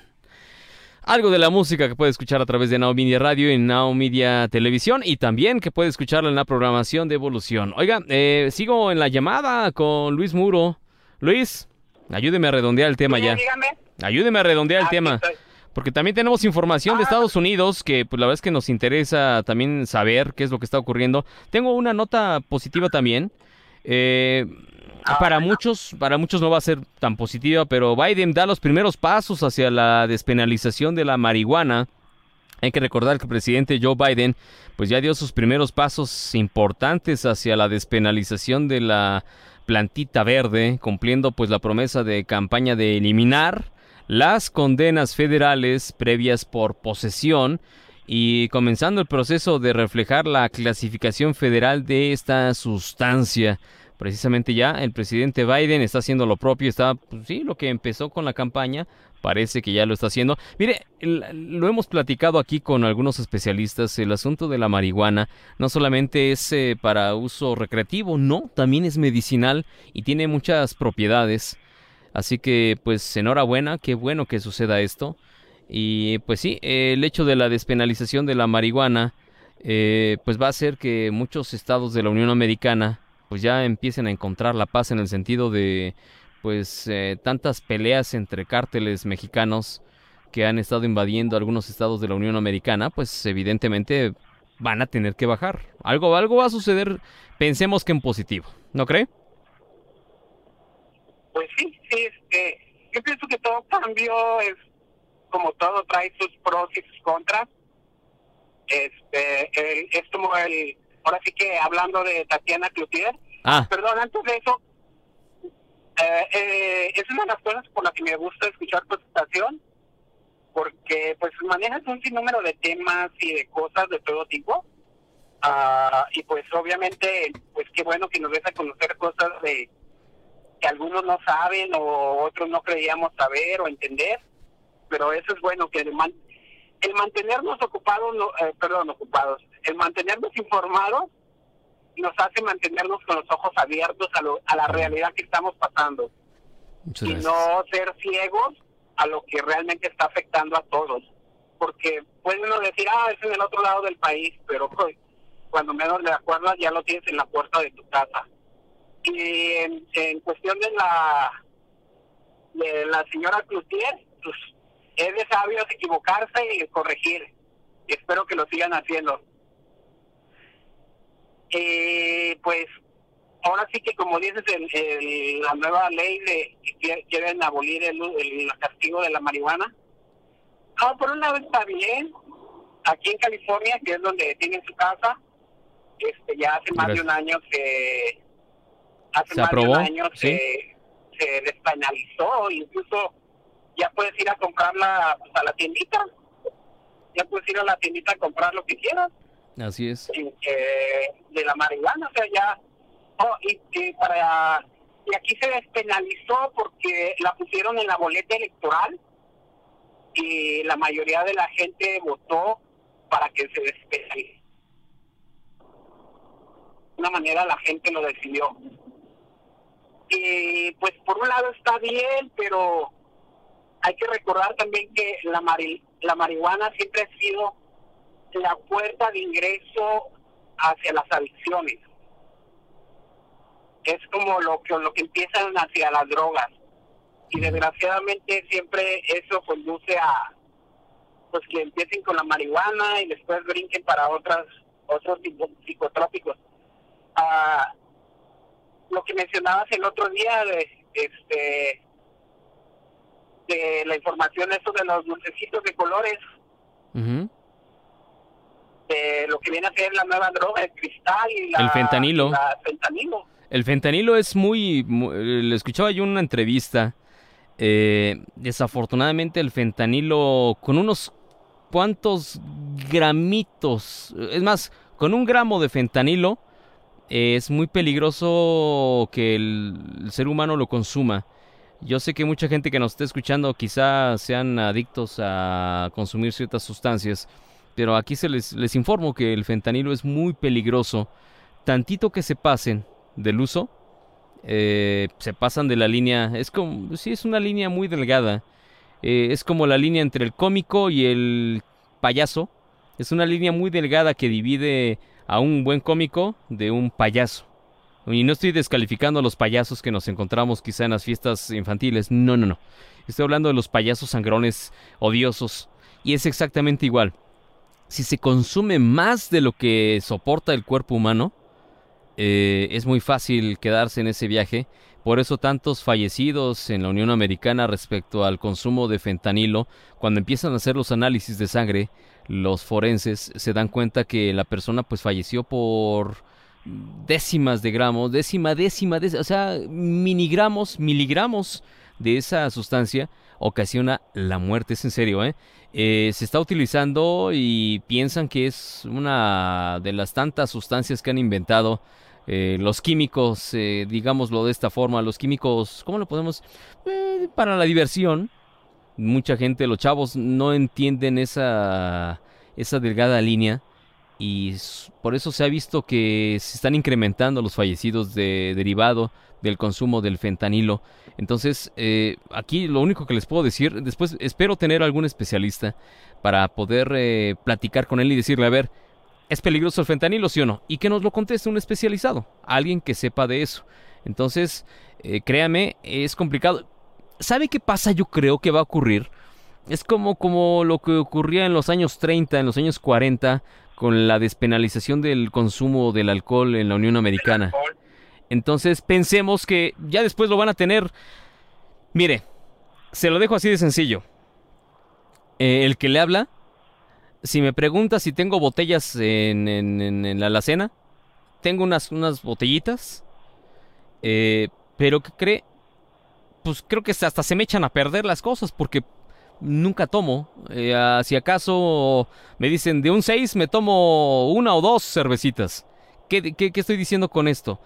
algo de la música que puede escuchar a través de Now Media Radio y Now Media Televisión y también que puede escucharla en la programación de Evolución. Oiga, eh, sigo en la llamada con Luis Muro. Luis, ayúdeme a redondear el tema ya. Ayúdeme a redondear el tema. Porque también tenemos información de ah. Estados Unidos que pues la verdad es que nos interesa también saber qué es lo que está ocurriendo. Tengo una nota positiva también. Eh, ah, para muchos, para muchos no va a ser tan positiva, pero Biden da los primeros pasos hacia la despenalización de la marihuana. Hay que recordar que el presidente Joe Biden pues ya dio sus primeros pasos importantes hacia la despenalización de la plantita verde, cumpliendo pues la promesa de campaña de eliminar las condenas federales previas por posesión y comenzando el proceso de reflejar la clasificación federal de esta sustancia. Precisamente ya el presidente Biden está haciendo lo propio, está, pues sí, lo que empezó con la campaña, parece que ya lo está haciendo. Mire, lo hemos platicado aquí con algunos especialistas, el asunto de la marihuana no solamente es eh, para uso recreativo, no, también es medicinal y tiene muchas propiedades. Así que pues enhorabuena, qué bueno que suceda esto. Y pues sí, el hecho de la despenalización de la marihuana eh, pues va a hacer que muchos estados de la Unión Americana pues ya empiecen a encontrar la paz en el sentido de pues eh, tantas peleas entre cárteles mexicanos que han estado invadiendo algunos estados de la Unión Americana, pues evidentemente van a tener que bajar. Algo, algo va a suceder, pensemos que en positivo, ¿no cree? Pues sí, sí, este, yo pienso que todo cambio es como todo trae sus pros y sus contras. Este, es como el, ahora sí que hablando de Tatiana Cloutier, ah. perdón, antes de eso, eh, eh, es una de las cosas por las que me gusta escuchar tu estación, porque pues manejas un sinnúmero de temas y de cosas de todo tipo. Uh, y pues obviamente, pues qué bueno que nos des a conocer cosas de que algunos no saben o otros no creíamos saber o entender, pero eso es bueno, que el, el mantenernos ocupados, eh, perdón, ocupados, el mantenernos informados nos hace mantenernos con los ojos abiertos a, lo, a la realidad que estamos pasando y no ser ciegos a lo que realmente está afectando a todos. Porque pueden uno decir, ah, es en el otro lado del país, pero pues, cuando menos le acuerdas ya lo tienes en la puerta de tu casa. Y en, cuestión de la de la señora Cloutier, pues es de sabios equivocarse y corregir. Y espero que lo sigan haciendo. Eh, pues ahora sí que como dices, el, la nueva ley de que quieren abolir el, el, castigo de la marihuana. Ah, por un lado está bien. Aquí en California, que es donde tienen su casa, este ya hace más de un año que hace más de un año se, se despenalizó, incluso ya puedes ir a comprarla pues, a la tiendita, ya puedes ir a la tiendita a comprar lo que quieras. Así es. Eh, de la marihuana, o sea, ya, oh, y, para, y aquí se despenalizó porque la pusieron en la boleta electoral y la mayoría de la gente votó para que se despenalice. De una manera la gente lo decidió pues por un lado está bien, pero hay que recordar también que la, la marihuana siempre ha sido la puerta de ingreso hacia las adicciones. Es como lo que, lo que empiezan hacia las drogas. Y desgraciadamente siempre eso conduce a pues que empiecen con la marihuana y después brinquen para otras otros tipos psicotrópicos. Ah, lo que mencionabas el otro día de este de la información eso de los dulcecitos de colores de lo que viene a ser la nueva droga el cristal y la, el fentanilo fentanilo el fentanilo es muy, le escuchaba yo una entrevista eh, desafortunadamente el fentanilo con unos cuantos gramitos es más con un gramo de fentanilo es muy peligroso que el, ser humano lo consuma. Yo sé que mucha gente que nos está escuchando quizá sean adictos a consumir ciertas sustancias, pero aquí se les, les informo que el fentanilo es muy peligroso. Tantito que se pasen del uso, eh, se pasan de la línea, es como, sí, es una línea muy delgada. Eh, es como la línea entre el cómico y el payaso. Es una línea muy delgada que divide a un buen cómico de un payaso. Y no estoy descalificando a los payasos que nos encontramos quizá en las fiestas infantiles. No, no, no. Estoy hablando de los payasos sangrones odiosos. Y es exactamente igual. Si se consume más de lo que soporta el cuerpo humano, eh, es muy fácil quedarse en ese viaje. Por eso tantos fallecidos en la Unión Americana respecto al consumo de fentanilo, cuando empiezan a hacer los análisis de sangre, los forenses se dan cuenta que la persona pues falleció por décimas de gramos, décima, décima, o sea, miligramos, miligramos de esa sustancia ocasiona la muerte, es en serio, ¿eh? ¿eh? se está utilizando y piensan que es una de las tantas sustancias que han inventado eh, los químicos, digámoslo de esta forma, los químicos, ¿cómo lo podemos? Para la diversión. Mucha gente, los chavos, no entienden esa, esa delgada línea y por eso se ha visto que se están incrementando los fallecidos de derivado del consumo del fentanilo. Entonces, eh, aquí lo único que les puedo decir, después espero tener algún especialista para poder eh, platicar con él y decirle, a ver, ¿es peligroso el fentanilo, sí o no? Y que nos lo conteste un especializado, alguien que sepa de eso. Entonces, eh, créame, es complicado. ¿Sabe qué pasa? Yo creo que va a ocurrir. Es como, como lo que ocurría en los años 30, en los años 40, con la despenalización del consumo del alcohol en la Unión Americana. Entonces pensemos que ya después lo van a tener. Mire, se lo dejo así de sencillo. Eh, el que le habla, si me pregunta si tengo botellas en, en, la alacena, tengo unas, unas botellitas. Eh, pero ¿qué cree? Pues creo que hasta se me echan a perder las cosas porque nunca tomo. Eh, si acaso me dicen de un 6 me tomo una o dos cervecitas. ¿Qué, ¿Qué, estoy diciendo con esto?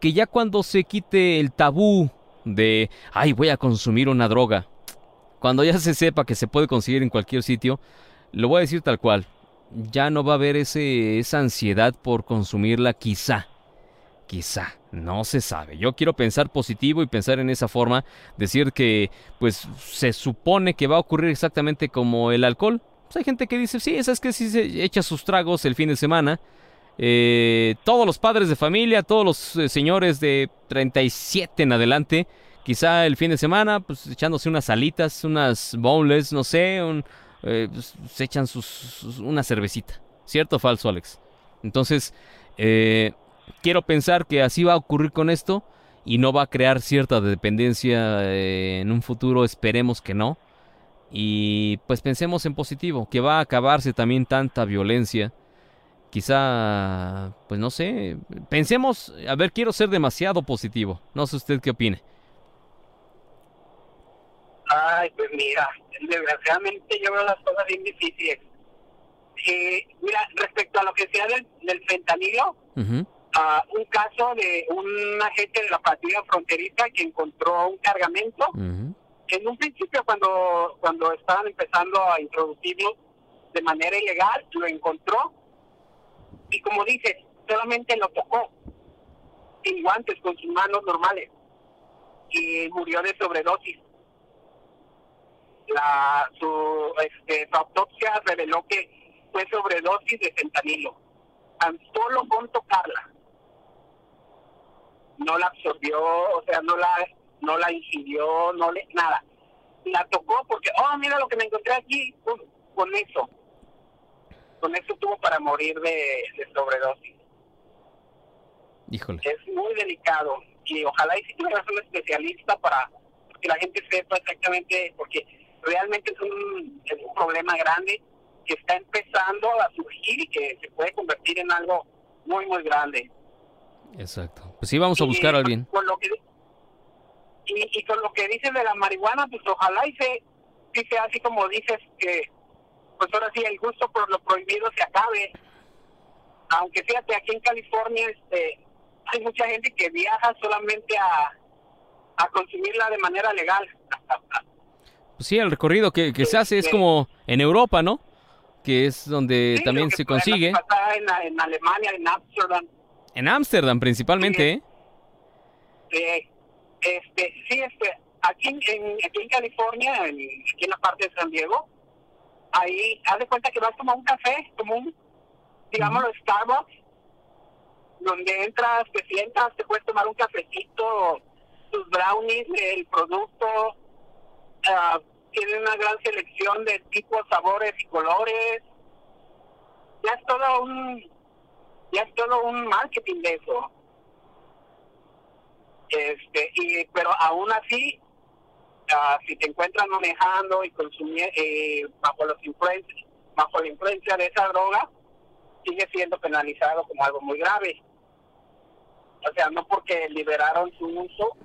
Que ya cuando se quite el tabú de, ay, voy a consumir una droga, cuando ya se sepa que se puede conseguir en cualquier sitio, lo voy a decir tal cual, ya no va a haber esa ansiedad por consumirla quizá. Quizá, no se sabe. Yo quiero pensar positivo y pensar en esa forma, decir que pues se supone que va a ocurrir exactamente como el alcohol. Pues hay gente que dice, sí, es que si se echa sus tragos el fin de semana. Eh, todos los padres de familia, todos los eh, señores de 37 en adelante, quizá el fin de semana, pues echándose unas alitas, unas boneless, no sé, eh, pues, se echan sus, una cervecita. ¿Cierto o falso, Alex? Entonces, eh, quiero pensar que así va a ocurrir con esto y no va a crear cierta dependencia eh, en un futuro, esperemos que no. Y pues pensemos en positivo, que va a acabarse también tanta violencia. Quizá, pues no sé, pensemos, a ver, quiero ser demasiado positivo. No sé usted qué opine. Ay, pues mira, desgraciadamente yo veo las cosas bien difíciles. Eh, mira, respecto a lo que sea del, del fentanilo, un caso de un agente de la patrulla fronteriza que encontró un cargamento. En un principio, cuando, cuando estaban empezando a introducirlo de manera ilegal, lo encontró y, como dices, solamente lo tocó sin guantes, con sus manos normales y murió de sobredosis. La, su, este, su autopsia reveló que fue sobredosis de fentanilo, tan solo con tocarla no la absorbió, o sea, no la no la ingirió, no le nada. La tocó porque, oh, mira lo que me encontré aquí, con eso. Con eso tuvo para morir de, sobredosis. Híjole. Es muy delicado y ojalá y si tuvieras un especialista para que la gente sepa exactamente, porque realmente es un, es un problema grande que está empezando a surgir y que se puede convertir en algo muy, muy grande. Exacto. Pues sí, vamos a buscar a alguien. Con lo que, y, con lo que dices de la marihuana, pues ojalá y se, si sea así como dices que, pues ahora sí, el gusto por lo prohibido se acabe. Aunque fíjate, aquí en California este, hay mucha gente que viaja solamente a, a consumirla de manera legal. Pues sí, el recorrido que, que se hace es como en Europa, ¿no? Que es donde Sí, también se consigue. En, en Alemania, en Amsterdam. En Ámsterdam principalmente, ¿eh? Eh, este, sí, este, aquí en, aquí en California, en, aquí en la parte de San Diego, ahí haz de cuenta que vas como a un café, como un, digámoslo, Starbucks, donde entras, te sientas, te puedes tomar un cafecito, tus brownies, el producto, ah, tiene una gran selección de tipos, sabores y colores. Ya es todo un, ya es todo un marketing de eso este y pero aún así ah, si te encuentras manejando y consumiendo eh, bajo los bajo la influencia de esa droga sigue siendo penalizado como algo muy grave o sea no porque liberaron su uso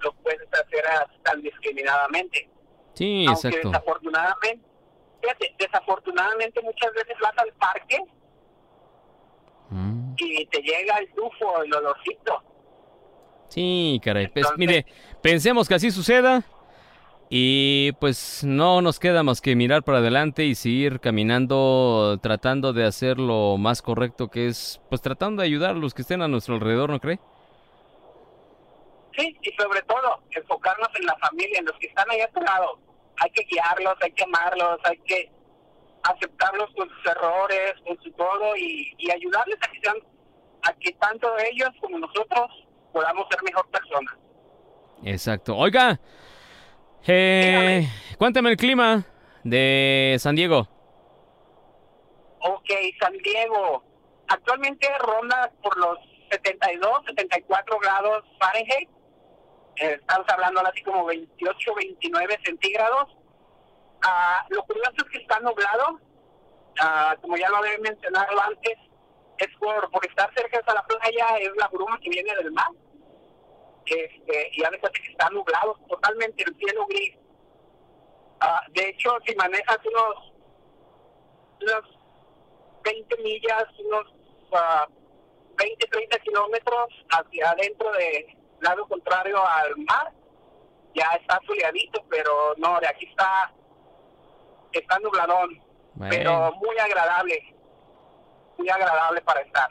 lo puedes hacer tan discriminadamente Sí, aunque exacto. desafortunadamente fíjate, desafortunadamente muchas veces vas al parque. Y te llega el tufo el olorcito Sí, caray. Pues mire, pensemos que así suceda y pues no nos queda más que mirar para adelante y seguir caminando tratando de hacer lo más correcto que es pues tratando de ayudar a los que estén a nuestro alrededor, ¿no cree? Sí, y sobre todo enfocarnos en la familia, en los que están ahí a tu lado. Hay que guiarlos, hay que amarlos, hay que aceptarlos con sus errores, con su todo y, y ayudarles a que, sean, a que tanto ellos como nosotros podamos ser mejor personas. Exacto. Oiga, eh, cuéntame el clima de San Diego. Ok, San Diego. Actualmente ronda por los 72, 74 grados Fahrenheit. Eh, estamos hablando así como 28, 29 centígrados. Ah, lo curioso es que está nublado. Ah, como ya lo había mencionado antes, es por, por estar cerca de la playa, es la bruma que viene del mar. Este, y cuenta que está nublado, totalmente el cielo gris. Ah, de hecho, si manejas unos, unos 20 millas, unos ah, 20, 30 kilómetros hacia adentro de lado contrario al mar, ya está soleadito, pero no, de aquí está, está nubladón, pero muy agradable, muy agradable para estar.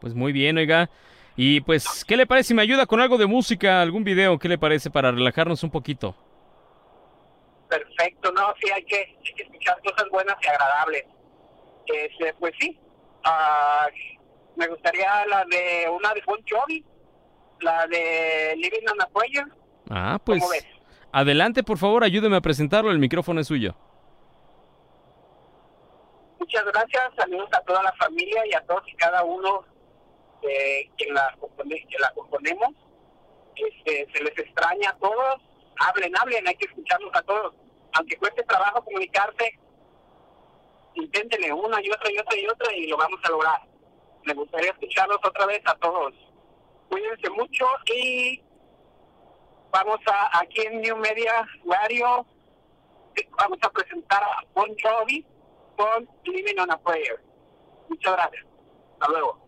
pues muy bien, oiga. Y pues, ¿qué le parece si me ayuda con algo de música, algún video? ¿Qué le parece para relajarnos un poquito? Perfecto, no, sí, hay que, hay que escuchar cosas buenas y agradables. Este, pues sí, ah, me gustaría la de una de Bon Jovi, la de Living on a Prayer. Ah, pues ¿Cómo ves? Adelante, por favor, ayúdeme a presentarlo, el micrófono es suyo. Muchas gracias, saludos a toda la familia y a todos y cada uno quien la, compone- que la componemos. Este, se les extraña a todos, hablen, hablen, hay que escucharlos a todos. Aunque cueste trabajo comunicarse, inténtenle una y otra y otra y otra y lo vamos a lograr. Me gustaría escucharlos otra vez a todos. Cuídense mucho y vamos a aquí en New Media Radio vamos a presentar a Bon Jovi con Living on a Prayer. Muchas gracias. Hasta luego.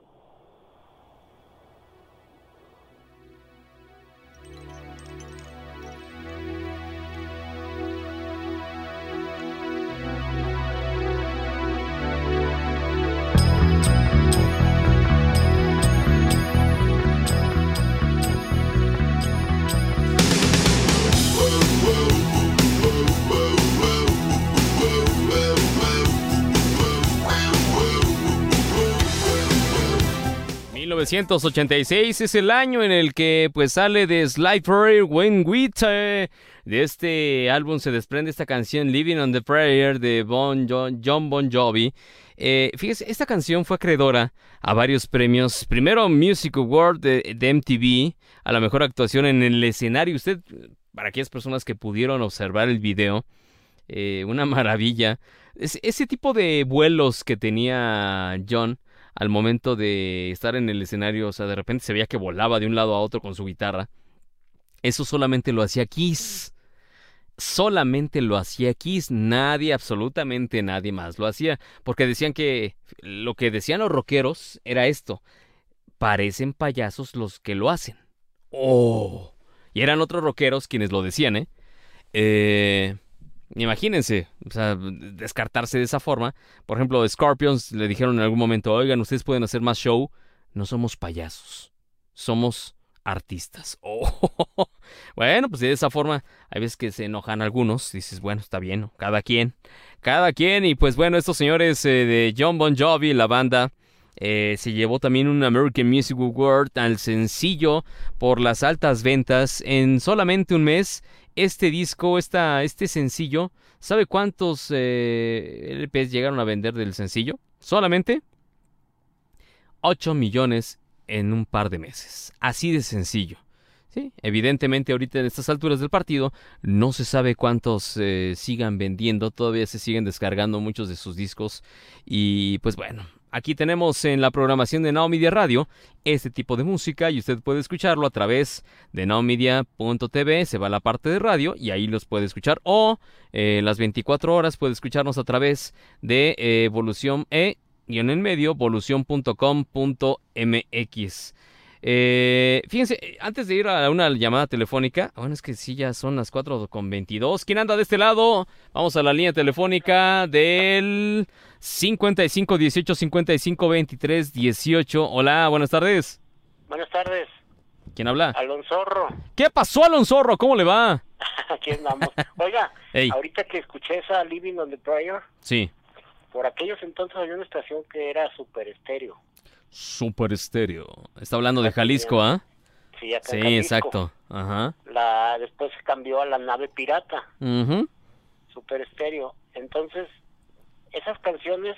1986 es el año en el que pues sale de Sly When eh, de este álbum se desprende esta canción Living on the Prayer de bon Jo- John Bon Jovi. Eh, fíjese, esta canción fue acreedora a varios premios. Primero Music Award de, MTV a la mejor actuación en el escenario. Usted, para aquellas personas que pudieron observar el video, eh, una maravilla. Es- ese tipo de vuelos que tenía John al momento de estar en el escenario, o sea, de repente se veía que volaba de un lado a otro con su guitarra. Eso solamente lo hacía Kiss. Solamente lo hacía Kiss, nadie, absolutamente nadie más lo hacía, porque decían que lo que decían los rockeros era esto, parecen payasos los que lo hacen. Oh. Y eran otros rockeros quienes lo decían, ¿eh? Eh, imagínense, o sea, descartarse de esa forma. Por ejemplo, Scorpions le dijeron en algún momento, oigan, ustedes pueden hacer más show. No somos payasos, somos artistas. Oh. Bueno, pues de esa forma, hay veces que se enojan algunos. Dices, bueno, está bien, cada quien, cada quien. Y pues bueno, estos señores eh, de John Bon Jovi, la banda, eh, se llevó también un American Music Award al sencillo por las altas ventas en solamente un mes. Este disco, este sencillo, ¿sabe cuántos eh, LPs llegaron a vender del sencillo? Solamente 8 millones en un par de meses. Así de sencillo. Sí, evidentemente ahorita en estas alturas del partido no se sabe cuántos eh, sigan vendiendo, todavía se siguen descargando muchos de sus discos y pues bueno, aquí tenemos en la programación de Now Media Radio este tipo de música y usted puede escucharlo a través de nowmedia.tv, se va a la parte de radio y ahí los puede escuchar o eh, las 24 horas puede escucharnos a través de eh, Evolución E y en el medio evolución.com.mx. Eh, fíjense, antes de ir a una llamada telefónica, bueno, es que sí, ya son las 4 con 22. ¿Quién anda de este lado? Vamos a la línea telefónica del 55 18 55 23 18. Hola, buenas tardes. Buenas tardes. ¿Quién habla? Alonsorro. ¿Qué pasó, Alonsorro? ¿Cómo le va? Aquí andamos. Oiga, Ey. ahorita que escuché esa Living on the Prayer, Sí, por aquellos entonces había una estación que era super estéreo. Super Estéreo. Está hablando de Jalisco, ¿ah? Sí, acá Sí, en Jalisco. exacto. Ajá. La, después se cambió a la nave pirata, Ujú. super estéreo. Entonces, esas canciones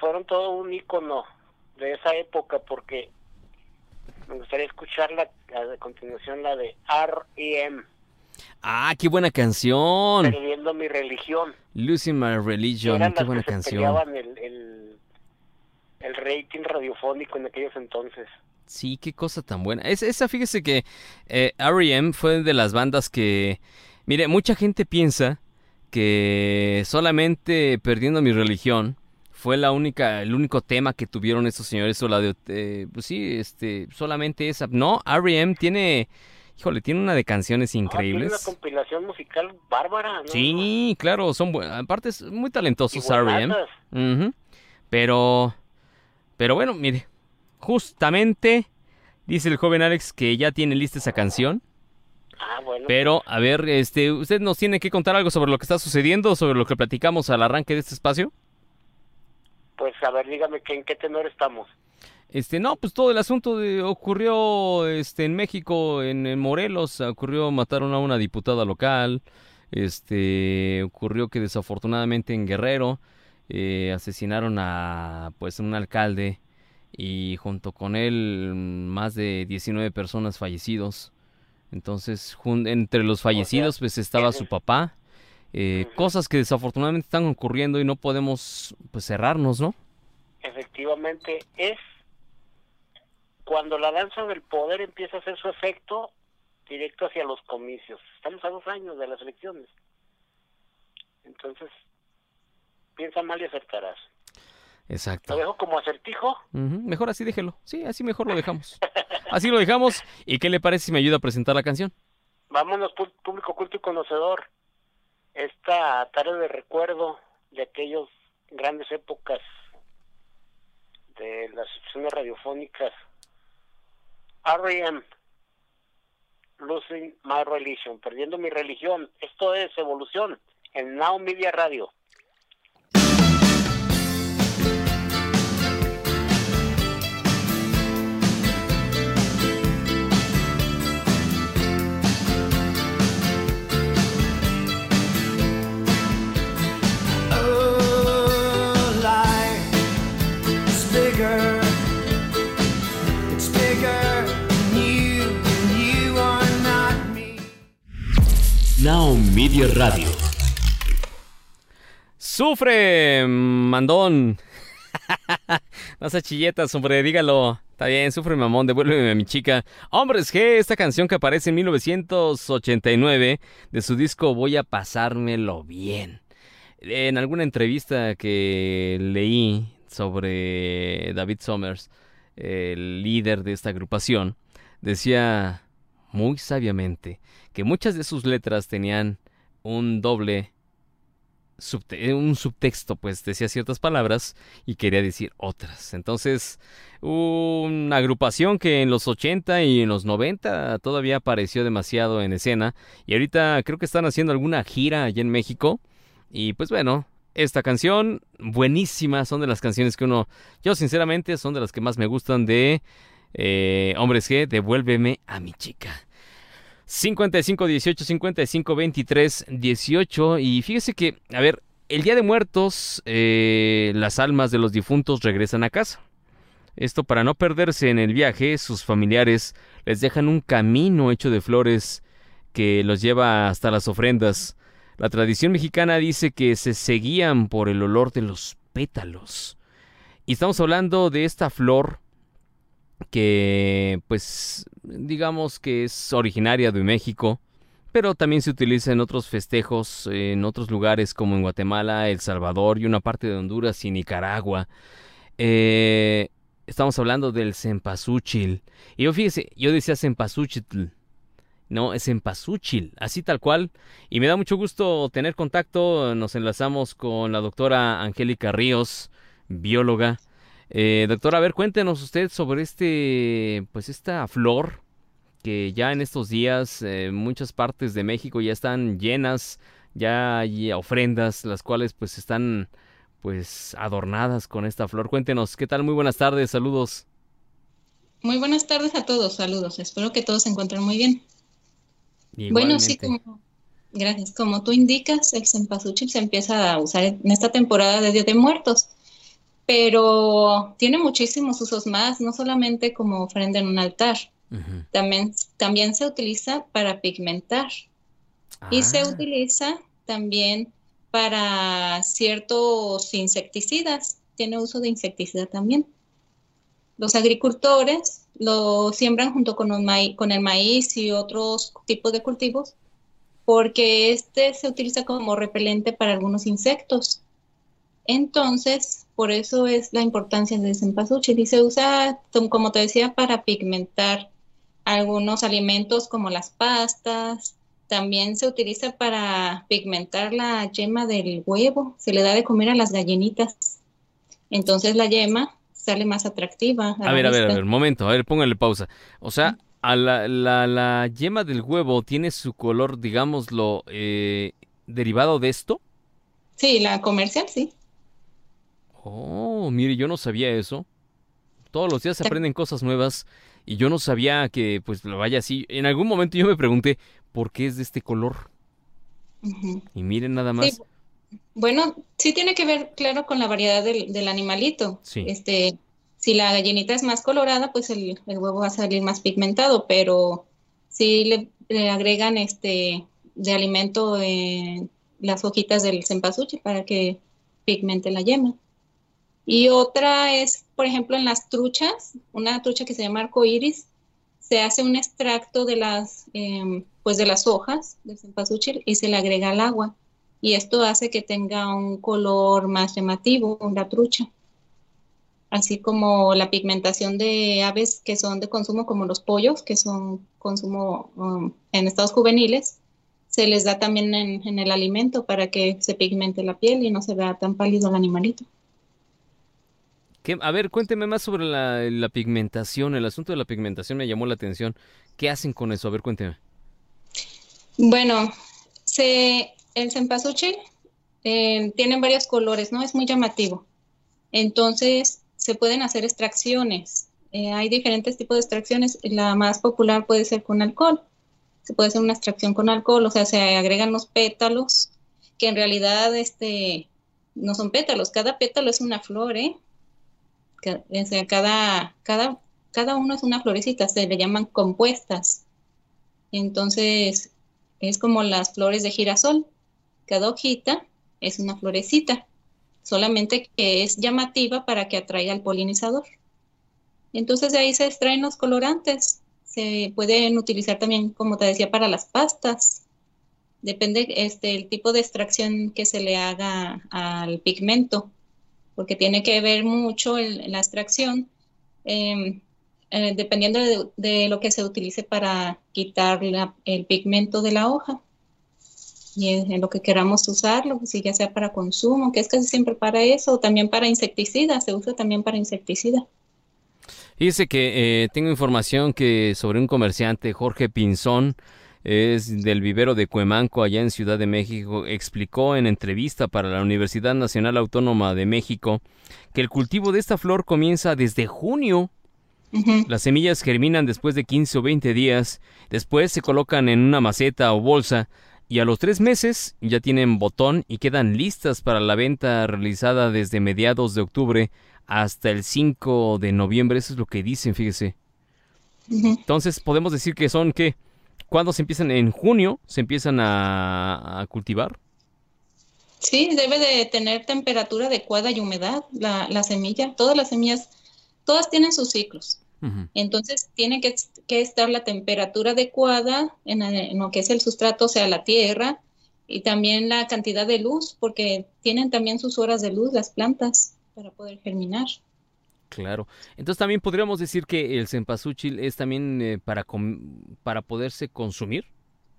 fueron todo un icono de esa época porque me gustaría escuchar la, la de continuación la de R.E.M. Ah, qué buena canción. Perdiendo mi religión. Losing My Religion, Eran qué las buena que se canción. peleaban el, el, el rating radiofónico en aquellos entonces. Sí, qué cosa tan buena. Es- esa, fíjese que eh, R.E.M. fue de las bandas que... Mire, mucha gente piensa que solamente Perdiendo mi religión fue la única, el único tema que tuvieron estos señores o la de... eh, pues sí, este, solamente esa. No, R.E.M. tiene... Híjole, tiene una de canciones Ah, tiene increíbles. una compilación musical bárbara, ¿no? Sí, claro, son buenas. Aparte, es muy talentosos R.E.M. Pero, pero bueno, mire, justamente dice el joven Alex que ya tiene lista esa canción. Ah, bueno. Pero, a ver, este, usted nos tiene que contar algo sobre lo que está sucediendo, sobre lo que platicamos al arranque de este espacio. Pues a ver, dígame que en qué tenor estamos. Este, no, pues todo el asunto de, ocurrió, este, en México, en, en Morelos, ocurrió mataron a una diputada local. Este, ocurrió que desafortunadamente en Guerrero eh, asesinaron a, pues, un alcalde y junto con él más de 19 personas fallecidos. Entonces, jun- entre los fallecidos, pues estaba su papá. Eh. Cosas que desafortunadamente están ocurriendo y no podemos, pues, cerrarnos, ¿no? Efectivamente, es cuando la danza del poder empieza a hacer su efecto directo hacia los comicios. Estamos a dos años de las elecciones. Entonces, piensa mal y acertarás. Exacto. Lo dejo como acertijo. Mejor así déjelo. Sí, así mejor lo dejamos. Así lo dejamos. ¿Y qué le parece si me ayuda a presentar la canción? Vámonos, público culto y conocedor. Esta tarde de recuerdo de aquellas grandes épocas de las secciones radiofónicas. R.E.M. Losing My Religion, perdiendo mi religión. Esto es Evolución en Now Media Radio. Now Media Radio. ¡Sufre, mandón! no se chilletas, hombre, dígalo. Está bien, sufre mamón, devuélveme a mi chica. Hombres G, esta canción que aparece en 1989 de su disco Voy a pasármelo bien. En alguna entrevista que leí sobre David Summers, el líder de esta agrupación, decía muy sabiamente que muchas de sus letras tenían un doble eh, un subtexto, pues decía ciertas palabras y quería decir otras. Entonces, una agrupación que en los 80 y en los 90 todavía apareció demasiado en escena y ahorita creo que están haciendo alguna gira allá en México y pues bueno, esta canción buenísima, son de las canciones que uno, yo sinceramente son de las que más me gustan de eh, Hombres G, Devuélveme a mi chica. 55 18 55 23 18 y fíjese que, a ver, el Día de Muertos, eh, las almas de los difuntos regresan a casa. Esto para no perderse en el viaje, sus familiares les dejan un camino hecho de flores que los lleva hasta las ofrendas. La tradición mexicana dice que se seguían por el olor de los pétalos. Y estamos hablando de esta flor que pues digamos que es originaria de México, pero también se utiliza en otros festejos, en otros lugares como en Guatemala, El Salvador y una parte de Honduras y Nicaragua. Eh, estamos hablando del cempasúchil. Y yo fíjese, yo decía cempasúchil. No, es cempasúchil, así tal cual. Y me da mucho gusto tener contacto. Nos enlazamos con la doctora Angélica Ríos, bióloga. Eh, doctora, a ver, cuéntenos usted sobre este, pues esta flor que ya en estos días eh, muchas partes de México ya están llenas, ya hay ofrendas, las cuales pues están pues adornadas con esta flor. Cuéntenos, ¿qué tal? Muy buenas tardes, saludos. Muy buenas tardes a todos, saludos. Espero que todos se encuentren muy bien. Bueno, sí, Igualmente. como, gracias. Como tú indicas, el cempasúchil se empieza a usar en esta temporada de Día de Muertos, pero tiene muchísimos usos más, no solamente como ofrenda en un altar, también, también se utiliza para pigmentar. Y se Ah, utiliza también para ciertos insecticidas, tiene uso de insecticida también. Los agricultores lo siembran junto con, un maíz, con el maíz y otros tipos de cultivos porque este se utiliza como repelente para algunos insectos. Entonces, por eso es la importancia del cempasúchil y se usa, como te decía, para pigmentar algunos alimentos como las pastas. También se utiliza para pigmentar la yema del huevo. Se le da de comer a las gallinitas. Entonces la yema sale más atractiva a ver, a ver, a ver, momento, a ver, póngale pausa. O sea, a la, la, la yema del huevo tiene su color, digámoslo, eh, derivado de esto. Sí, la comercial, sí. Oh, mire, yo no sabía eso. Todos los días se aprenden cosas nuevas y yo no sabía que pues lo vaya así. En algún momento yo me pregunté por qué es de este color. Y miren nada Sí, más. bueno, sí tiene que ver, claro, con la variedad del, del animalito. Sí. Este, si la gallinita es más colorada, pues el, el huevo va a salir más pigmentado, pero si le, le agregan este de alimento eh, las hojitas del cempasúchil para que pigmente la yema. Y otra es, por ejemplo, en las truchas, una trucha que se llama arcoíris, se hace un extracto de las, em, pues de las hojas del cempasúchil y se le agrega al agua. Y esto hace que tenga un color más llamativo, la trucha. Así como la pigmentación de aves que son de consumo, como los pollos, que son consumo um, en estados juveniles, se les da también en, en el alimento para que se pigmente la piel y no se vea tan pálido el animalito. ¿Qué- A ver, cuénteme más sobre la, pigmentación. El asunto de la pigmentación me llamó la atención. ¿Qué hacen con eso? A ver, cuénteme. Bueno, se, el cempasúchil eh, tiene varios colores, ¿no? Es muy llamativo. Entonces, se pueden hacer extracciones. Eh, hay diferentes tipos de extracciones. La más popular puede ser con alcohol. Se puede hacer una extracción con alcohol, o sea, se agregan los pétalos, que en realidad este, no son pétalos. Cada pétalo es una flor, ¿eh? Cada, cada, cada uno es una florecita, se le llaman compuestas. Entonces, es como las flores de girasol. Cada hojita es una florecita, solamente que es llamativa para que atraiga al polinizador. Entonces de ahí se extraen los colorantes. Se pueden utilizar también, como te decía, para las pastas. Depende este, el tipo de extracción que se le haga al pigmento, porque tiene que ver mucho el- la extracción. Em, eh, dependiendo de, lo que se utilice para quitar el pigmento de la hoja y en, lo que queramos usarlo, si ya sea para consumo, que es casi siempre para eso, o también para insecticida, se usa también para insecticida. Fíjese que eh, tengo información que sobre un comerciante, Jorge Pinzón, es del vivero de Cuemanco, allá en Ciudad de México, explicó en entrevista para la Universidad Nacional Autónoma de México que el cultivo de esta flor comienza desde junio. Las semillas germinan después de 15 o 20 días, después se colocan en una maceta o bolsa y a los tres meses ya tienen botón y quedan listas para la venta realizada desde mediados de octubre hasta el 5 de noviembre. Eso es lo que dicen, fíjese. Entonces podemos decir que son que cuando se empiezan en junio se empiezan a, a cultivar. Sí, debe de tener temperatura adecuada y humedad la, la semilla. Todas las semillas, todas tienen sus ciclos. Entonces tiene que, que estar la temperatura adecuada en, en lo que es el sustrato, o sea, la tierra, y también la cantidad de luz, porque tienen también sus horas de luz las plantas para poder germinar. Claro. Entonces también podríamos decir que el cempasúchil es también eh, para para poderse consumir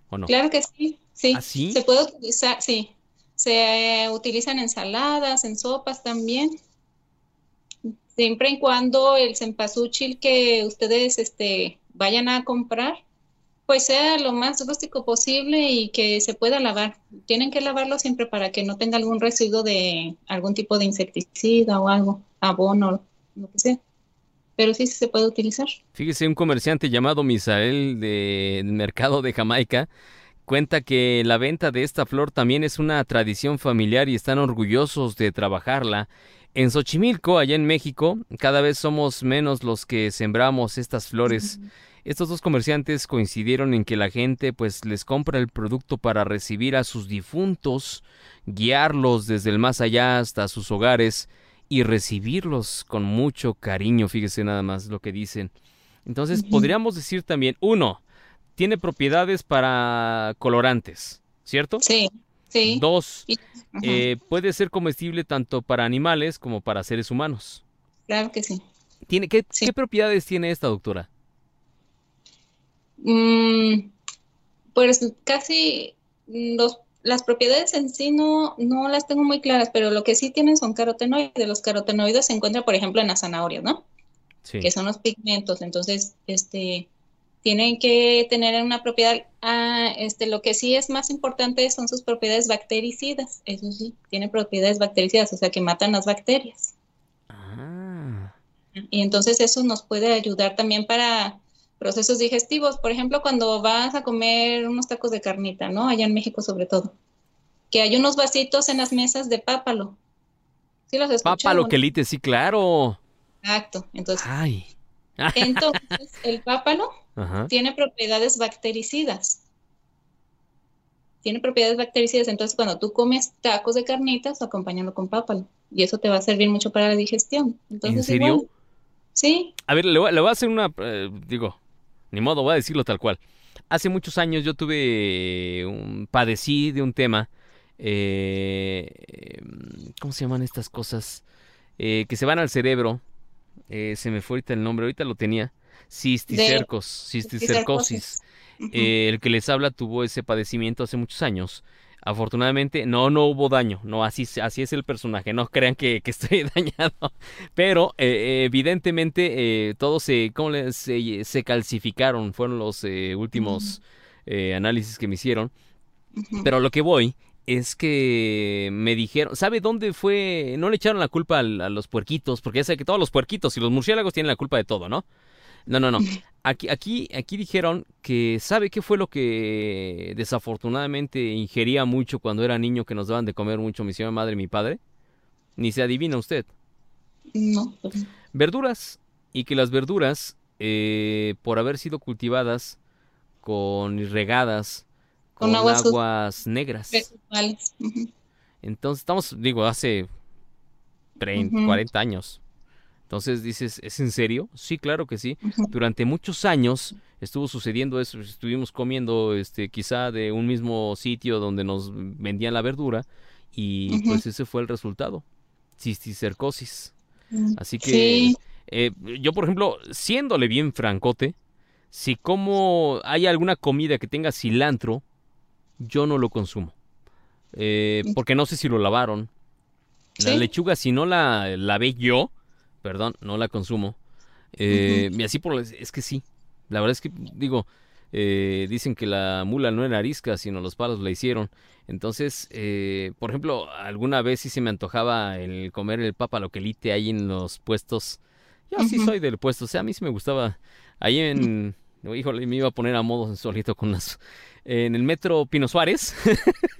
o no. Claro que sí, sí. ¿Ah, sí? Se puede utilizar, sí. Se eh, utilizan en ensaladas, en sopas también. Siempre y cuando el cempasúchil que ustedes este, vayan a comprar, pues sea lo más rústico posible y que se pueda lavar. Tienen que lavarlo siempre para que no tenga algún residuo de algún tipo de insecticida o algo, abono, lo que sea. Pero sí, sí se puede utilizar. Fíjese, un comerciante llamado Misael del mercado de Jamaica cuenta que la venta de esta flor también es una tradición familiar y están orgullosos de trabajarla. En Xochimilco, allá en México, cada vez somos menos los que sembramos estas flores. Estos dos comerciantes coincidieron en que la gente pues les compra el producto para recibir a sus difuntos, guiarlos desde el más allá hasta sus hogares y recibirlos con mucho cariño, fíjese nada más lo que dicen. Entonces, podríamos decir también, uno, tiene propiedades para colorantes, ¿cierto? Sí, sí. Dos, eh, puede ser comestible tanto para animales como para seres humanos. Claro que sí. ¿Tiene, qué, ¿Qué propiedades tiene esta doctora? Mm, pues casi los, las propiedades en sí no, no las tengo muy claras, pero lo que sí tienen son carotenoides. Los carotenoides se encuentran, por ejemplo, en las zanahorias, ¿no? Sí. Que son los pigmentos. Entonces, este, tienen que tener una propiedad. Ah, este, lo que sí es más importante son sus propiedades bactericidas. Eso sí, tiene propiedades bactericidas, o sea, que matan las bacterias. Y entonces eso nos puede ayudar también para procesos digestivos. Por ejemplo, cuando vas a comer unos tacos de carnita, ¿no? Allá en México sobre todo. Que hay unos vasitos en las mesas de pápalo. ¿Sí los has Papa escuchado? lo que elite, sí, claro. Exacto. Entonces, Ay. entonces el pápalo Ajá. tiene propiedades bactericidas. Tiene propiedades bactericidas, entonces cuando tú comes tacos de carnitas, acompáñalo con pápalo. Y eso te va a servir mucho para la digestión. Entonces, ¿En serio? igual, sí, A ver, le voy, le voy a hacer una... eh, digo, ni modo, voy a decirlo tal cual. Hace muchos años yo tuve un... padecí de un tema... eh, ¿Cómo se llaman estas cosas? Eh, que se van al cerebro. Eh, se me fue ahorita el nombre, ahorita lo tenía. Cisticercos, cisticercosis. Eh, el que les habla tuvo ese padecimiento hace muchos años. Afortunadamente, no, no hubo daño. No, así, así es el personaje. No crean que, que estoy dañado. Pero eh, evidentemente eh, todos se, ¿cómo le- se, se calcificaron. Fueron los eh, últimos eh, análisis que me hicieron. Pero a lo que voy es que me dijeron, ¿sabe dónde fue? No le echaron la culpa al- a, los puerquitos, porque ya sé que todos los puerquitos y los murciélagos tienen la culpa de todo, ¿no? No, no, no. Aquí, aquí, aquí dijeron que ¿sabe qué fue lo que desafortunadamente ingería mucho cuando era niño que nos daban de comer mucho mi señora madre y mi padre? Ni se adivina usted. no. Verduras. Y que las verduras, eh, por haber sido cultivadas con regadas Con con, aguas negras. Entonces, estamos, digo, hace 30, Ujú. 40 años. Entonces dices, ¿es en serio? Sí, claro que sí. Durante muchos años estuvo sucediendo eso. Estuvimos comiendo, este, quizá de un mismo sitio donde nos vendían la verdura y pues ese fue el resultado. Cisticercosis. Mm, Así que sí. Eh, yo, por ejemplo, siéndole bien francote, si como hay alguna comida que tenga cilantro, yo no lo consumo. Eh, porque no sé si lo lavaron. La Sí. lechuga, si no la lavé yo, perdón, no la consumo. Eh, Y así por es que sí. La verdad es que, digo, eh, dicen que la mula no era arisca, sino los palos la hicieron. Entonces, eh, por ejemplo, alguna vez sí se me antojaba el comer el papa loquelite ahí en los puestos. Yo sí soy del puesto, o sea, a mí sí me gustaba. Ahí en, híjole, me iba a poner a modo solito con las... En el metro Pino Suárez,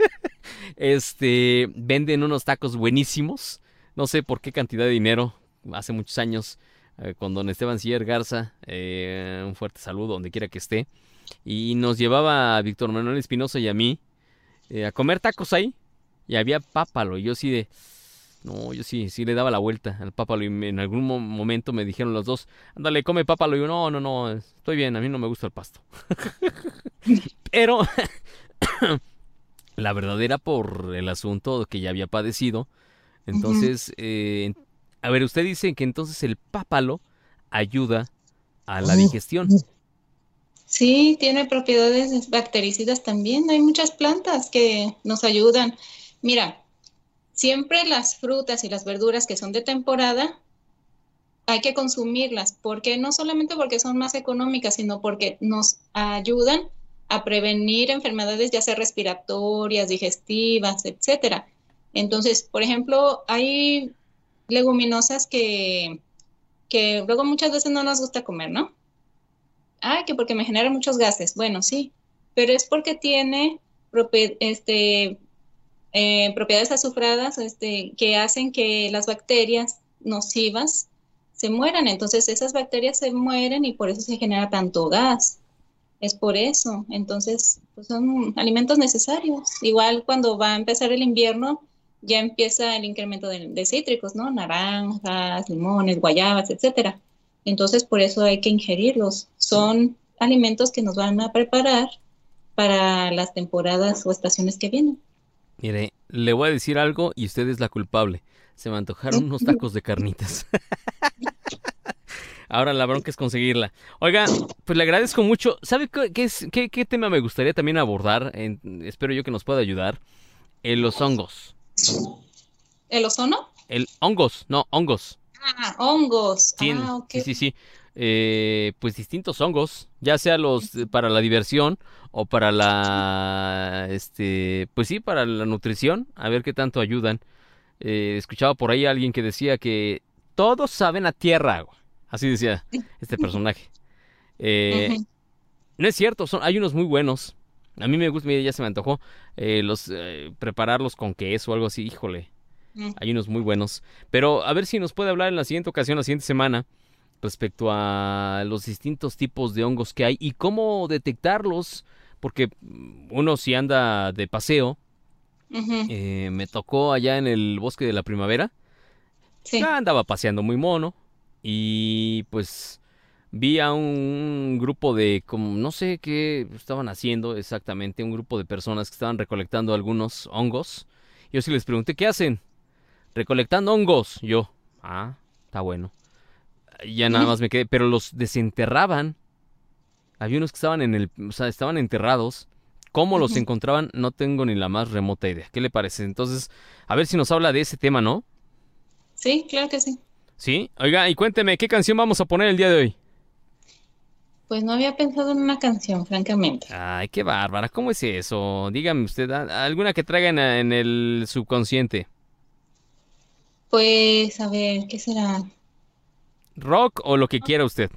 este, venden unos tacos buenísimos. No sé por qué cantidad de dinero, hace muchos años, eh, con don Esteban Siller Garza, eh, un fuerte saludo donde quiera que esté. Y nos llevaba a Víctor Manuel Espinosa y a mí eh, a comer tacos ahí. Y había pápalo. Y yo sí de. No, yo sí, sí le daba la vuelta al pápalo. Y me- en algún mo- momento me dijeron los dos: Ándale, come pápalo. Y yo, no, no, no, estoy bien, a mí no me gusta el pasto. Pero. la verdadera por el asunto que ya había padecido. Entonces, eh, a ver, usted dice que entonces el pápalo ayuda a la digestión. Sí, tiene propiedades bactericidas también. Hay muchas plantas que nos ayudan. Mira, siempre las frutas y las verduras que son de temporada hay que consumirlas, porque no solamente porque son más económicas, sino porque nos ayudan a prevenir enfermedades ya sea respiratorias, digestivas, etcétera. Entonces, por ejemplo, hay leguminosas que, que luego muchas veces no nos gusta comer, ¿no? Ah, que porque me genera muchos gases. Bueno, sí, pero es porque tiene este, eh, propiedades azufradas este, que hacen que las bacterias nocivas se mueran. Entonces esas bacterias se mueren y por eso se genera tanto gas. Es por eso. Entonces, pues son alimentos necesarios. Igual cuando va a empezar el invierno, ya empieza el incremento de, de cítricos, ¿no? Naranjas, limones, guayabas, etcétera. Entonces, por eso hay que ingerirlos. Son alimentos que nos van a preparar para las temporadas o estaciones que vienen. Mire, le voy a decir algo y usted es la culpable. Se me antojaron unos tacos de carnitas. Ahora la bronca es conseguirla. Oiga, pues le agradezco mucho. ¿Sabe qué, es- qué- qué tema me gustaría también abordar? En- espero yo que nos pueda ayudar. En los hongos. ¿El ozono? El hongos, no, hongos. Ah, hongos. Sí, Ah, ok. sí, sí, sí. Eh, pues distintos hongos, ya sea los para la diversión o para la, este, pues sí, para la nutrición, a ver qué tanto ayudan. Eh, escuchaba por ahí a alguien que decía que todos saben a tierra, así decía este personaje. Eh, no es cierto, son, hay unos muy buenos. A mí me gusta, mira, ya se me antojó, eh, los, eh, prepararlos con queso o algo así, híjole. Mm. Hay unos muy buenos. Pero a ver si nos puede hablar en la siguiente ocasión, la siguiente semana, respecto a los distintos tipos de hongos que hay y cómo detectarlos. Porque uno si anda de paseo, eh, me tocó allá en el bosque de la primavera. Sí. Ya andaba paseando muy mono. Y pues vi a un grupo de, como no sé qué estaban haciendo exactamente, un grupo de personas que estaban recolectando algunos hongos. Yo sí les pregunté, ¿qué hacen? Recolectando hongos. Yo, ah, está bueno. Ya nada más me quedé, pero los desenterraban. Había unos que estaban en el, o sea, estaban enterrados. ¿Cómo los encontraban? No tengo ni la más remota idea. ¿Qué le parece? Entonces, a ver si nos habla de ese tema, ¿no? Sí, claro que sí. Sí. Oiga, y cuénteme, ¿qué canción vamos a poner el día de hoy? Pues no había pensado en una canción, francamente. Ay, qué bárbara. ¿Cómo es eso? Dígame usted, ¿a- alguna que traiga en, el subconsciente. Pues, a ver, ¿qué será? ¿Rock o lo que quiera usted?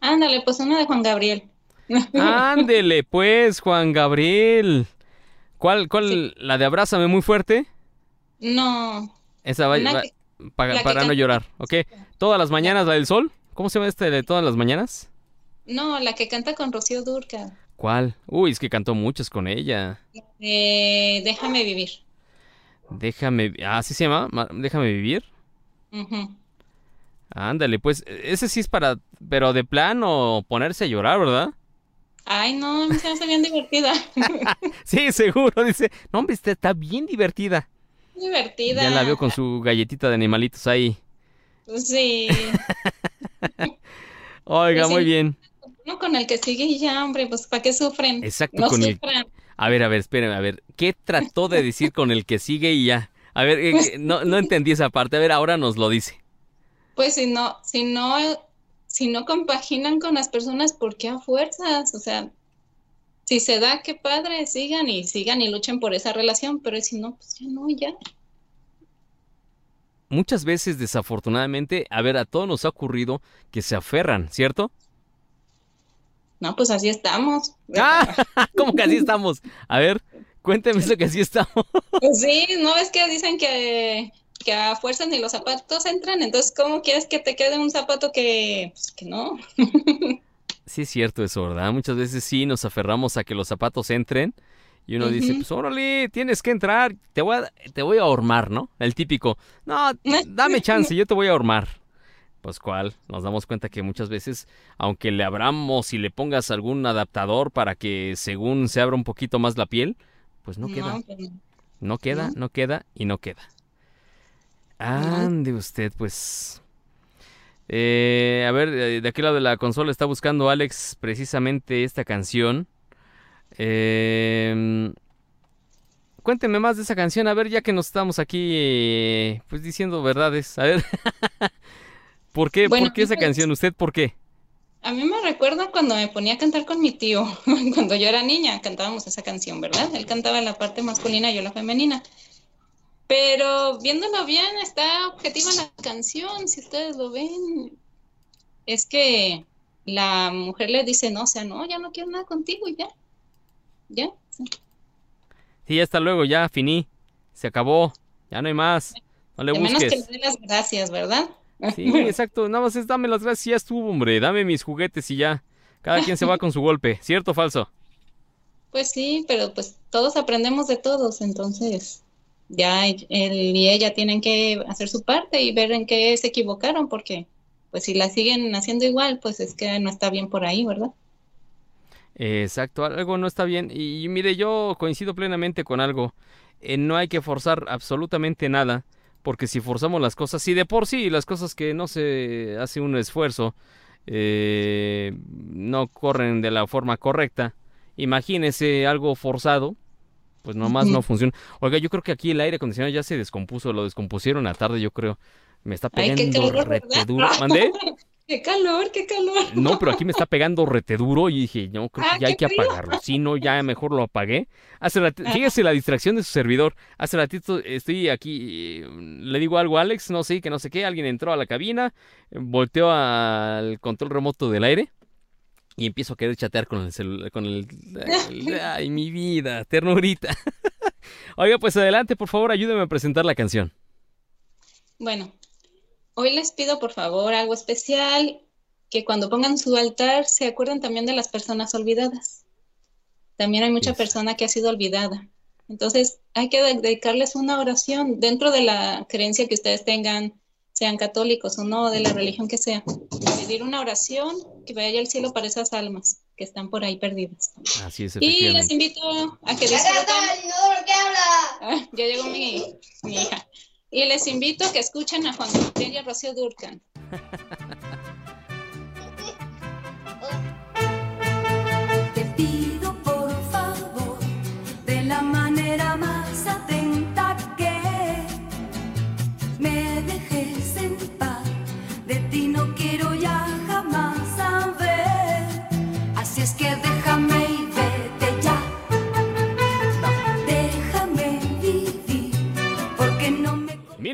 Ándale, pues una de Juan Gabriel. Ándele, pues, Juan Gabriel. ¿Cuál, cuál, la de Abrázame muy fuerte? No, Esa va, Una va- que- pa- la que para no llorar, ¿ok? Todas las mañanas, la del sol. ¿Cómo se llama este de todas las mañanas? No, la que canta con Rocío Dúrcal. ¿Cuál? Uy, es que cantó muchas con ella. Eh, Déjame vivir. Déjame, ah, ¿así se llama? Ma- Déjame vivir. Ujú. Ándale, pues, ese sí es para, pero de plano ponerse a llorar, ¿verdad? Ay, no, se me hace bien divertida. Sí, seguro, dice. No, hombre, está, bien divertida. Divertida. Ya la veo con su galletita de animalitos ahí. Sí. Oiga, Pues sí. muy bien. No con el que sigue y ya, hombre, pues ¿para qué sufren? Exacto, no con el- sufran. A ver, a ver, espérame, a ver. ¿Qué trató de decir con el que sigue y ya? A ver, eh, eh, no, no entendí esa parte. A ver, ahora nos lo dice. Pues si no, si no, si no compaginan con las personas, ¿por qué a fuerzas? O sea, si se da, qué padre, sigan y sigan y luchen por esa relación, pero si no, pues ya no, ya. Muchas veces, desafortunadamente, a ver, a todos nos ha ocurrido que se aferran, ¿cierto? No, pues así estamos. ¡Ah! ¿Cómo que así estamos? A ver, cuénteme eso que así estamos. Pues sí, ¿no ves que dicen que, que a fuerzas ni los zapatos entran? Entonces, ¿cómo quieres que te quede un zapato que, pues, que no? Sí es cierto eso, ¿verdad? Muchas veces sí nos aferramos a que los zapatos entren y uno dice, pues órale, tienes que entrar, te voy a, te voy a hormar, ¿no? El típico, no, dame chance, yo te voy a hormar. Pues cuál, nos damos cuenta que muchas veces, aunque le abramos y le pongas algún adaptador para que según se abra un poquito más la piel, pues no queda. no. Queda, no queda y no queda. Ande usted, pues. Eh, a ver, de aquel lado de la consola está buscando Alex precisamente esta canción. Eh, cuénteme más de esa canción, a ver, ya que nos estamos aquí eh, pues diciendo verdades. A ver, ¿por qué, Bueno, por qué esa pues- canción? ¿Usted por qué? A mí me recuerda cuando me ponía a cantar con mi tío, cuando yo era niña, cantábamos esa canción, ¿verdad? Él cantaba la parte masculina, yo la femenina. Pero viéndolo bien, está objetiva la canción, si ustedes lo ven. Es que la mujer le dice, no, o sea, no, ya no quiero nada contigo y ya. Ya. sí. Sí, hasta luego, ya, finí. Se acabó. Ya no hay más. No le De menos que busques. le dé las gracias, ¿verdad? Sí, exacto. Nada más es dame las gracias y ya estuvo, hombre. Dame mis juguetes y ya. Cada quien se va con su golpe. ¿Cierto o falso? Pues sí, pero pues todos aprendemos de todos, entonces ya él y ella tienen que hacer su parte y ver en qué se equivocaron, porque pues si la siguen haciendo igual, pues es que no está bien por ahí, ¿verdad? Exacto, algo no está bien. Y, mire, yo coincido plenamente con algo. Eh, no hay que forzar absolutamente nada, porque si forzamos las cosas, si de por sí las cosas que no se hace un esfuerzo eh, no corren de la forma correcta, imagínese algo forzado, pues nomás no funciona. Oiga, yo creo que aquí el aire acondicionado ya se descompuso, lo descompusieron a tarde, yo creo. Me está pegando rete duro. ¿Mandé? ¡Qué calor, qué calor! No, pero aquí me está pegando rete duro y dije, no, creo que Ah, ya hay que frío. apagarlo. Sí, no, ya mejor lo apagué. Hace rati- Ah. fíjese la distracción de su servidor. Hace ratito estoy aquí, eh, le digo algo a Alex, no sé, que no sé qué, alguien entró a la cabina, volteó al control remoto del aire y empiezo a querer chatear con el celular, con el, el- ay, mi vida, ternurita. Oiga, pues adelante, por favor, ayúdeme a presentar la canción. Bueno, hoy les pido por favor algo especial, que cuando pongan su altar se acuerden también de las personas olvidadas. También hay mucha Yes. persona que ha sido olvidada. Entonces, hay que de- dedicarles una oración dentro de la creencia que ustedes tengan, sean católicos o no, de la religión que sea. Pedir una oración que vaya al cielo para esas almas que están por ahí perdidas. Así es, Y les invito a que disfruten. Ah, ya llegó mi, mi hija. Y les invito a que escuchen a Juan Gabriel y a Rocío Durcan.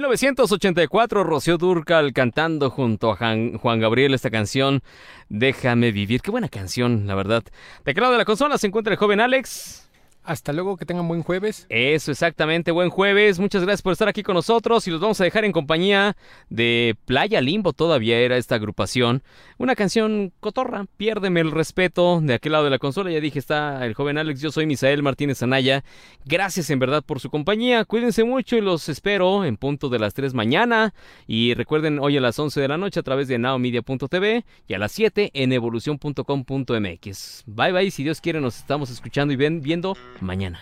1984, Rocío Durcal cantando junto a Juan Gabriel esta canción, Déjame vivir. Qué buena canción, la verdad. De qué lado de la consola se encuentra el joven Alex. Hasta luego, que tengan buen jueves. Eso, exactamente. Buen jueves. Muchas gracias por estar aquí con nosotros y los vamos a dejar en compañía de Playa Limbo. Todavía era esta agrupación. Una canción cotorra. Piérdeme el respeto. De aquel lado de la consola ya dije está el joven Alex. Yo soy Misael Martínez Anaya. Gracias en verdad por su compañía. Cuídense mucho y los espero en punto de las 3 mañana. Y recuerden hoy a las 11 de la noche a través de naomedia.tv y a las 7 en evolución.com.mx. Bye bye. Si Dios quiere nos estamos escuchando y viendo mañana.